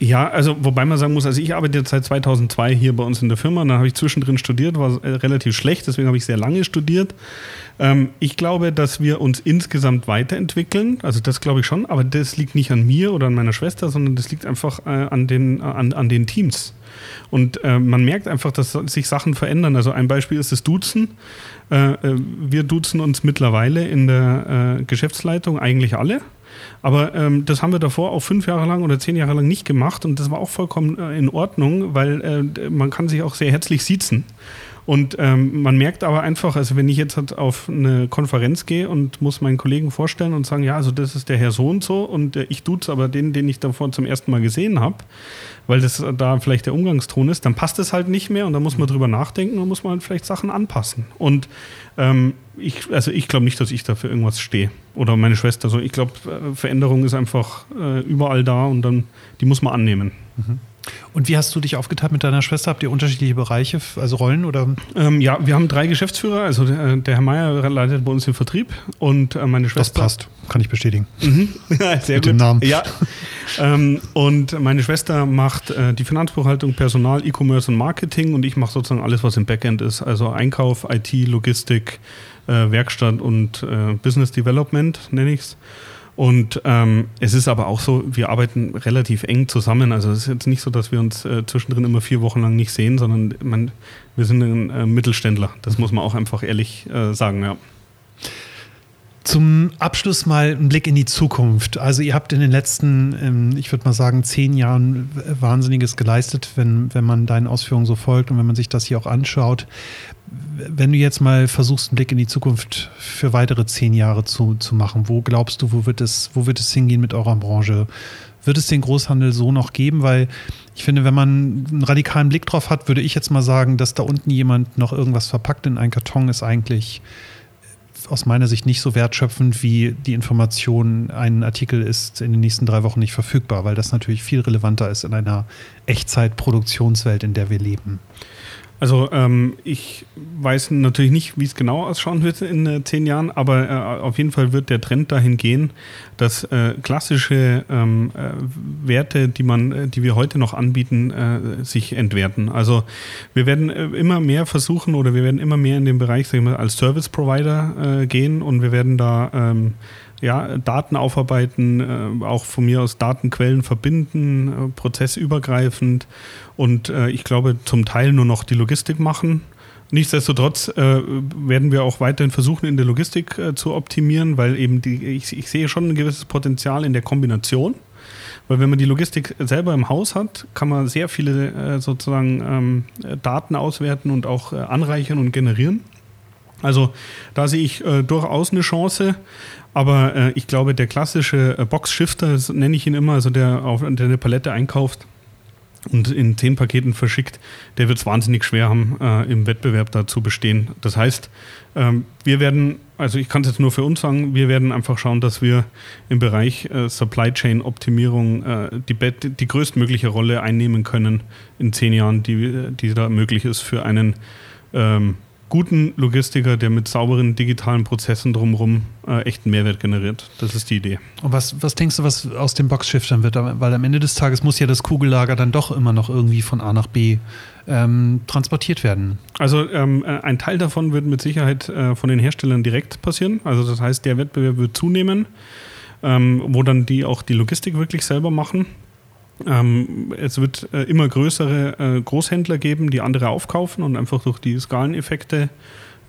Ja, also wobei man sagen muss, also ich arbeite jetzt seit 2002 hier bei uns in der Firma. Dann habe ich zwischendrin studiert, war äh, relativ schlecht, deswegen habe ich sehr lange studiert. Ähm, ich glaube, dass wir uns insgesamt weiterentwickeln. Also das glaube ich schon, aber das liegt nicht an mir oder an meiner Schwester, sondern das liegt einfach äh, an, den, an, an den Teams. Und äh, man merkt einfach, dass sich Sachen verändern. Also ein Beispiel ist das Duzen. Äh, äh wir duzen uns mittlerweile in der äh, Geschäftsleitung eigentlich alle. Aber ähm, das haben wir davor auch fünf Jahre lang oder zehn Jahre lang nicht gemacht und das war auch vollkommen äh, in Ordnung, weil äh, man kann sich auch sehr herzlich siezen. Und ähm, man merkt aber einfach, also wenn ich jetzt halt auf eine Konferenz gehe und muss meinen Kollegen vorstellen und sagen, ja, also das ist der Herr so und so und äh, ich duze aber den, den ich davor zum ersten Mal gesehen habe, weil das da vielleicht der Umgangston ist, dann passt es halt nicht mehr und da muss man drüber nachdenken und muss man vielleicht Sachen anpassen. Und ähm, ich, also ich glaube nicht, dass ich dafür irgendwas stehe. Oder meine Schwester. So, ich glaube, äh, Veränderung ist einfach äh, überall da und dann, die muss man annehmen. Mhm. Und wie hast du dich aufgeteilt mit deiner Schwester? Habt ihr unterschiedliche Bereiche, also Rollen oder? Ähm, ja, wir haben drei Geschäftsführer. Also der, der Herr Meier leitet bei uns den Vertrieb und äh, meine Schwester. Das passt, kann ich bestätigen. Mhm. Ja, sehr mit gut. dem Namen. Ja. ähm, und meine Schwester macht äh, die Finanzbuchhaltung, Personal, E-Commerce und Marketing und ich mache sozusagen alles, was im Backend ist. Also Einkauf, IT, Logistik, äh, Werkstatt und äh, Business Development nenne ich es. Und ähm, es ist aber auch so, wir arbeiten relativ eng zusammen. Also es ist jetzt nicht so, dass wir uns äh, zwischendrin immer vier Wochen lang nicht sehen, sondern man, wir sind ein äh, Mittelständler. Das muss man auch einfach ehrlich äh, sagen, ja. Zum Abschluss mal ein Blick in die Zukunft. Also ihr habt in den letzten, ähm, ich würde mal sagen, zehn Jahren Wahnsinniges geleistet, wenn, wenn man deinen Ausführungen so folgt und wenn man sich das hier auch anschaut. Wenn du jetzt mal versuchst, einen Blick in die Zukunft für weitere zehn Jahre zu, zu machen, wo glaubst du, wo wird, es, wo wird es hingehen mit eurer Branche? Wird es den Großhandel so noch geben? Weil ich finde, wenn man einen radikalen Blick drauf hat, würde ich jetzt mal sagen, dass da unten jemand noch irgendwas verpackt in einen Karton ist eigentlich aus meiner Sicht nicht so wertschöpfend wie die Information, ein Artikel ist in den nächsten drei Wochen nicht verfügbar, weil das natürlich viel relevanter ist in einer Echtzeitproduktionswelt, in der wir leben. Also ähm, ich weiß natürlich nicht, wie es genau ausschauen wird in äh, zehn Jahren, aber äh, auf jeden Fall wird der Trend dahin gehen, dass äh, klassische ähm, äh, Werte, die man, äh, die wir heute noch anbieten, äh, sich entwerten. Also wir werden immer mehr versuchen oder wir werden immer mehr in den Bereich, sagen wir, als Service Provider gehen und wir werden da ähm, ja, Daten aufarbeiten, äh, auch von mir aus Datenquellen verbinden, äh, prozessübergreifend und äh, ich glaube zum Teil nur noch die Logistik machen. Nichtsdestotrotz äh, werden wir auch weiterhin versuchen, in der Logistik äh, zu optimieren, weil eben die, ich, ich, sehe schon ein gewisses Potenzial in der Kombination. Weil wenn man die Logistik selber im Haus hat, kann man sehr viele äh, sozusagen ähm, Daten auswerten und auch anreichern und generieren. Also da sehe ich durchaus eine Chance. Aber äh, ich glaube, der klassische äh, Box-Shifter, nenne ich ihn immer, also der, auf, der eine Palette einkauft und in zehn Paketen verschickt, der wird es wahnsinnig schwer haben, äh, im Wettbewerb da zu bestehen. Das heißt, ähm, wir werden, also ich kann es jetzt nur für uns sagen, wir werden einfach schauen, dass wir im Bereich äh, Supply Chain Optimierung äh, die, die größtmögliche Rolle einnehmen können in zehn Jahren, die, die da möglich ist für einen ähm, guten Logistiker, der mit sauberen digitalen Prozessen drumherum äh, echten Mehrwert generiert. Das ist die Idee. Und was, was denkst du, was aus dem Boxschiff dann wird? Weil am Ende des Tages muss ja das Kugellager dann doch immer noch irgendwie von A nach B ähm, transportiert werden. Also ähm, äh, ein Teil davon wird mit Sicherheit äh, von den Herstellern direkt passieren. Also das heißt, der Wettbewerb wird zunehmen, ähm, wo dann die auch die Logistik wirklich selber machen. Ähm, es wird äh, immer größere äh, Großhändler geben, die andere aufkaufen und einfach durch die Skaleneffekte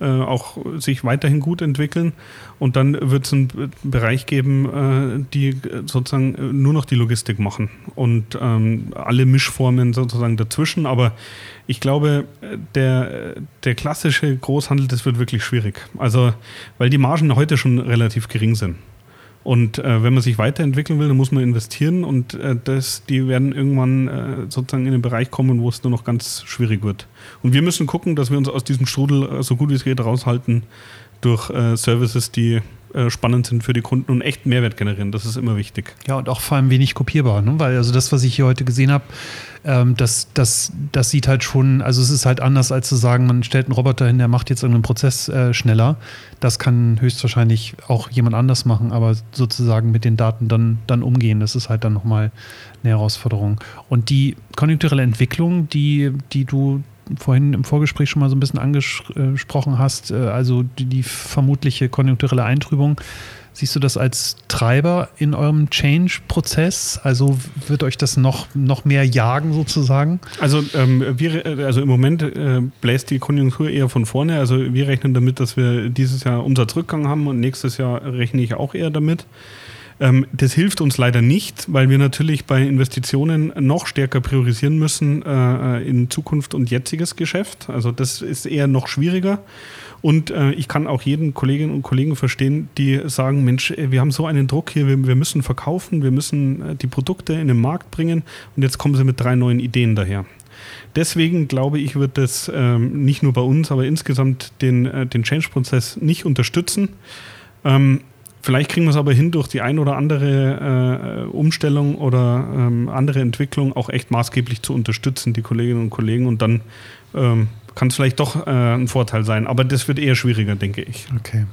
äh, auch sich weiterhin gut entwickeln. Und dann wird es einen Bereich geben, äh, die sozusagen äh, nur noch die Logistik machen und ähm, alle Mischformen sozusagen dazwischen. Aber ich glaube, der, der klassische Großhandel, das wird wirklich schwierig. Also, weil die Margen heute schon relativ gering sind. Und äh, wenn man sich weiterentwickeln will, dann muss man investieren und äh, das, die werden irgendwann äh, sozusagen in den Bereich kommen, wo es nur noch ganz schwierig wird. Und wir müssen gucken, dass wir uns aus diesem Strudel äh, so gut wie es geht raushalten durch äh, Services, die äh, spannend sind für die Kunden und echt Mehrwert generieren. Das ist immer wichtig. Ja, und auch vor allem wenig kopierbar, ne? weil also das, was ich hier heute gesehen habe, ähm, das, das, das sieht halt schon, also es ist halt anders, als zu sagen, man stellt einen Roboter hin, der macht jetzt irgendeinen Prozess äh, schneller. Das kann höchstwahrscheinlich auch jemand anders machen, aber sozusagen mit den Daten dann, dann umgehen, das ist halt dann nochmal eine Herausforderung. Und die konjunkturelle Entwicklung, die, die du vorhin im Vorgespräch schon mal so ein bisschen angesprochen hast, äh, also die, die vermutliche konjunkturelle Eintrübung. Siehst du das als Treiber in eurem Change-Prozess? Also wird euch das noch, noch mehr jagen sozusagen? Also, ähm, wir, also im Moment äh, bläst die Konjunktur eher von vorne. Also wir rechnen damit, dass wir dieses Jahr Umsatzrückgang haben und nächstes Jahr rechne ich auch eher damit. Ähm, das hilft uns leider nicht, weil wir natürlich bei Investitionen noch stärker priorisieren müssen äh, in Zukunft und jetziges Geschäft. Also das ist eher noch schwieriger. Und äh, ich kann auch jeden Kolleginnen und Kollegen verstehen, die sagen, Mensch, äh, wir haben so einen Druck hier, wir, wir müssen verkaufen, wir müssen äh, die Produkte in den Markt bringen und jetzt kommen sie mit drei neuen Ideen daher. Deswegen glaube ich, wird das ähm, nicht nur bei uns, aber insgesamt den, äh, den Change-Prozess nicht unterstützen. Ähm, vielleicht kriegen wir es aber hin, durch die ein oder andere äh, Umstellung oder ähm, andere Entwicklung auch echt maßgeblich zu unterstützen, die Kolleginnen und Kollegen. Und dann ähm, kann es vielleicht doch äh, ein Vorteil sein. Aber das wird eher schwieriger, denke ich. Okay.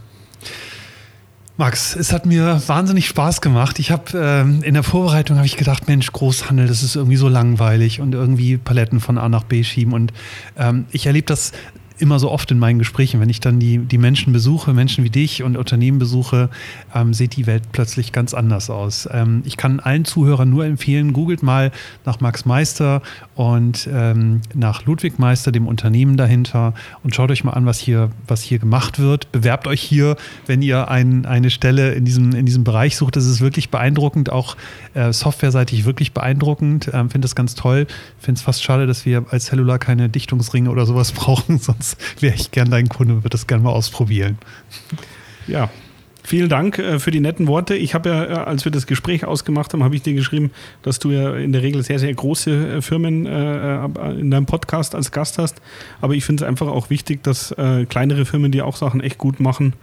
Max, es hat mir wahnsinnig Spaß gemacht. Ich habe ähm, in der Vorbereitung habe ich gedacht, Mensch, Großhandel, das ist irgendwie so langweilig und irgendwie Paletten von A nach B schieben. Und ähm, ich erlebe das immer so oft in meinen Gesprächen, wenn ich dann die, die Menschen besuche, Menschen wie dich und Unternehmen besuche, ähm, sieht die Welt plötzlich ganz anders aus. Ähm, ich kann allen Zuhörern nur empfehlen, googelt mal nach Max Meister und ähm, nach Ludwig Meister, dem Unternehmen dahinter und schaut euch mal an, was hier, was hier gemacht wird. Bewerbt euch hier, wenn ihr ein, eine Stelle in diesem, in diesem Bereich sucht. Das ist wirklich beeindruckend, auch äh, softwareseitig wirklich beeindruckend. Ähm, Finde das ganz toll. Finde es fast schade, dass wir als Cellular keine Dichtungsringe oder sowas brauchen, sonst wäre ich gern dein Kunde und würde das gerne mal ausprobieren. Ja, Vielen Dank äh, für die netten Worte. Ich habe ja, äh, als wir das Gespräch ausgemacht haben, habe ich dir geschrieben, dass du ja in der Regel sehr, sehr große äh, Firmen in deinem Podcast als Gast hast. Aber ich finde es einfach auch wichtig, dass kleinere Firmen, die auch Sachen echt gut machen,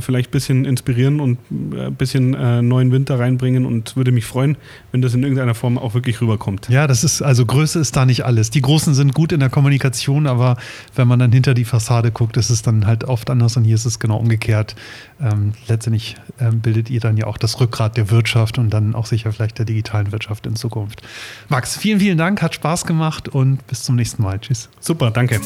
vielleicht ein bisschen inspirieren und ein bisschen neuen Winter reinbringen und würde mich freuen, wenn das in irgendeiner Form auch wirklich rüberkommt. Ja, das ist, also Größe ist da nicht alles. Die Großen sind gut in der Kommunikation, aber wenn man dann hinter die Fassade guckt, ist es dann halt oft anders und hier ist es genau umgekehrt. Ähm, letztendlich ähm, bildet ihr dann ja auch das Rückgrat der Wirtschaft und dann auch sicher vielleicht der digitalen Wirtschaft in Zukunft. Max, vielen, vielen Dank, hat Spaß gemacht und bis zum nächsten Mal. Tschüss. Super, danke.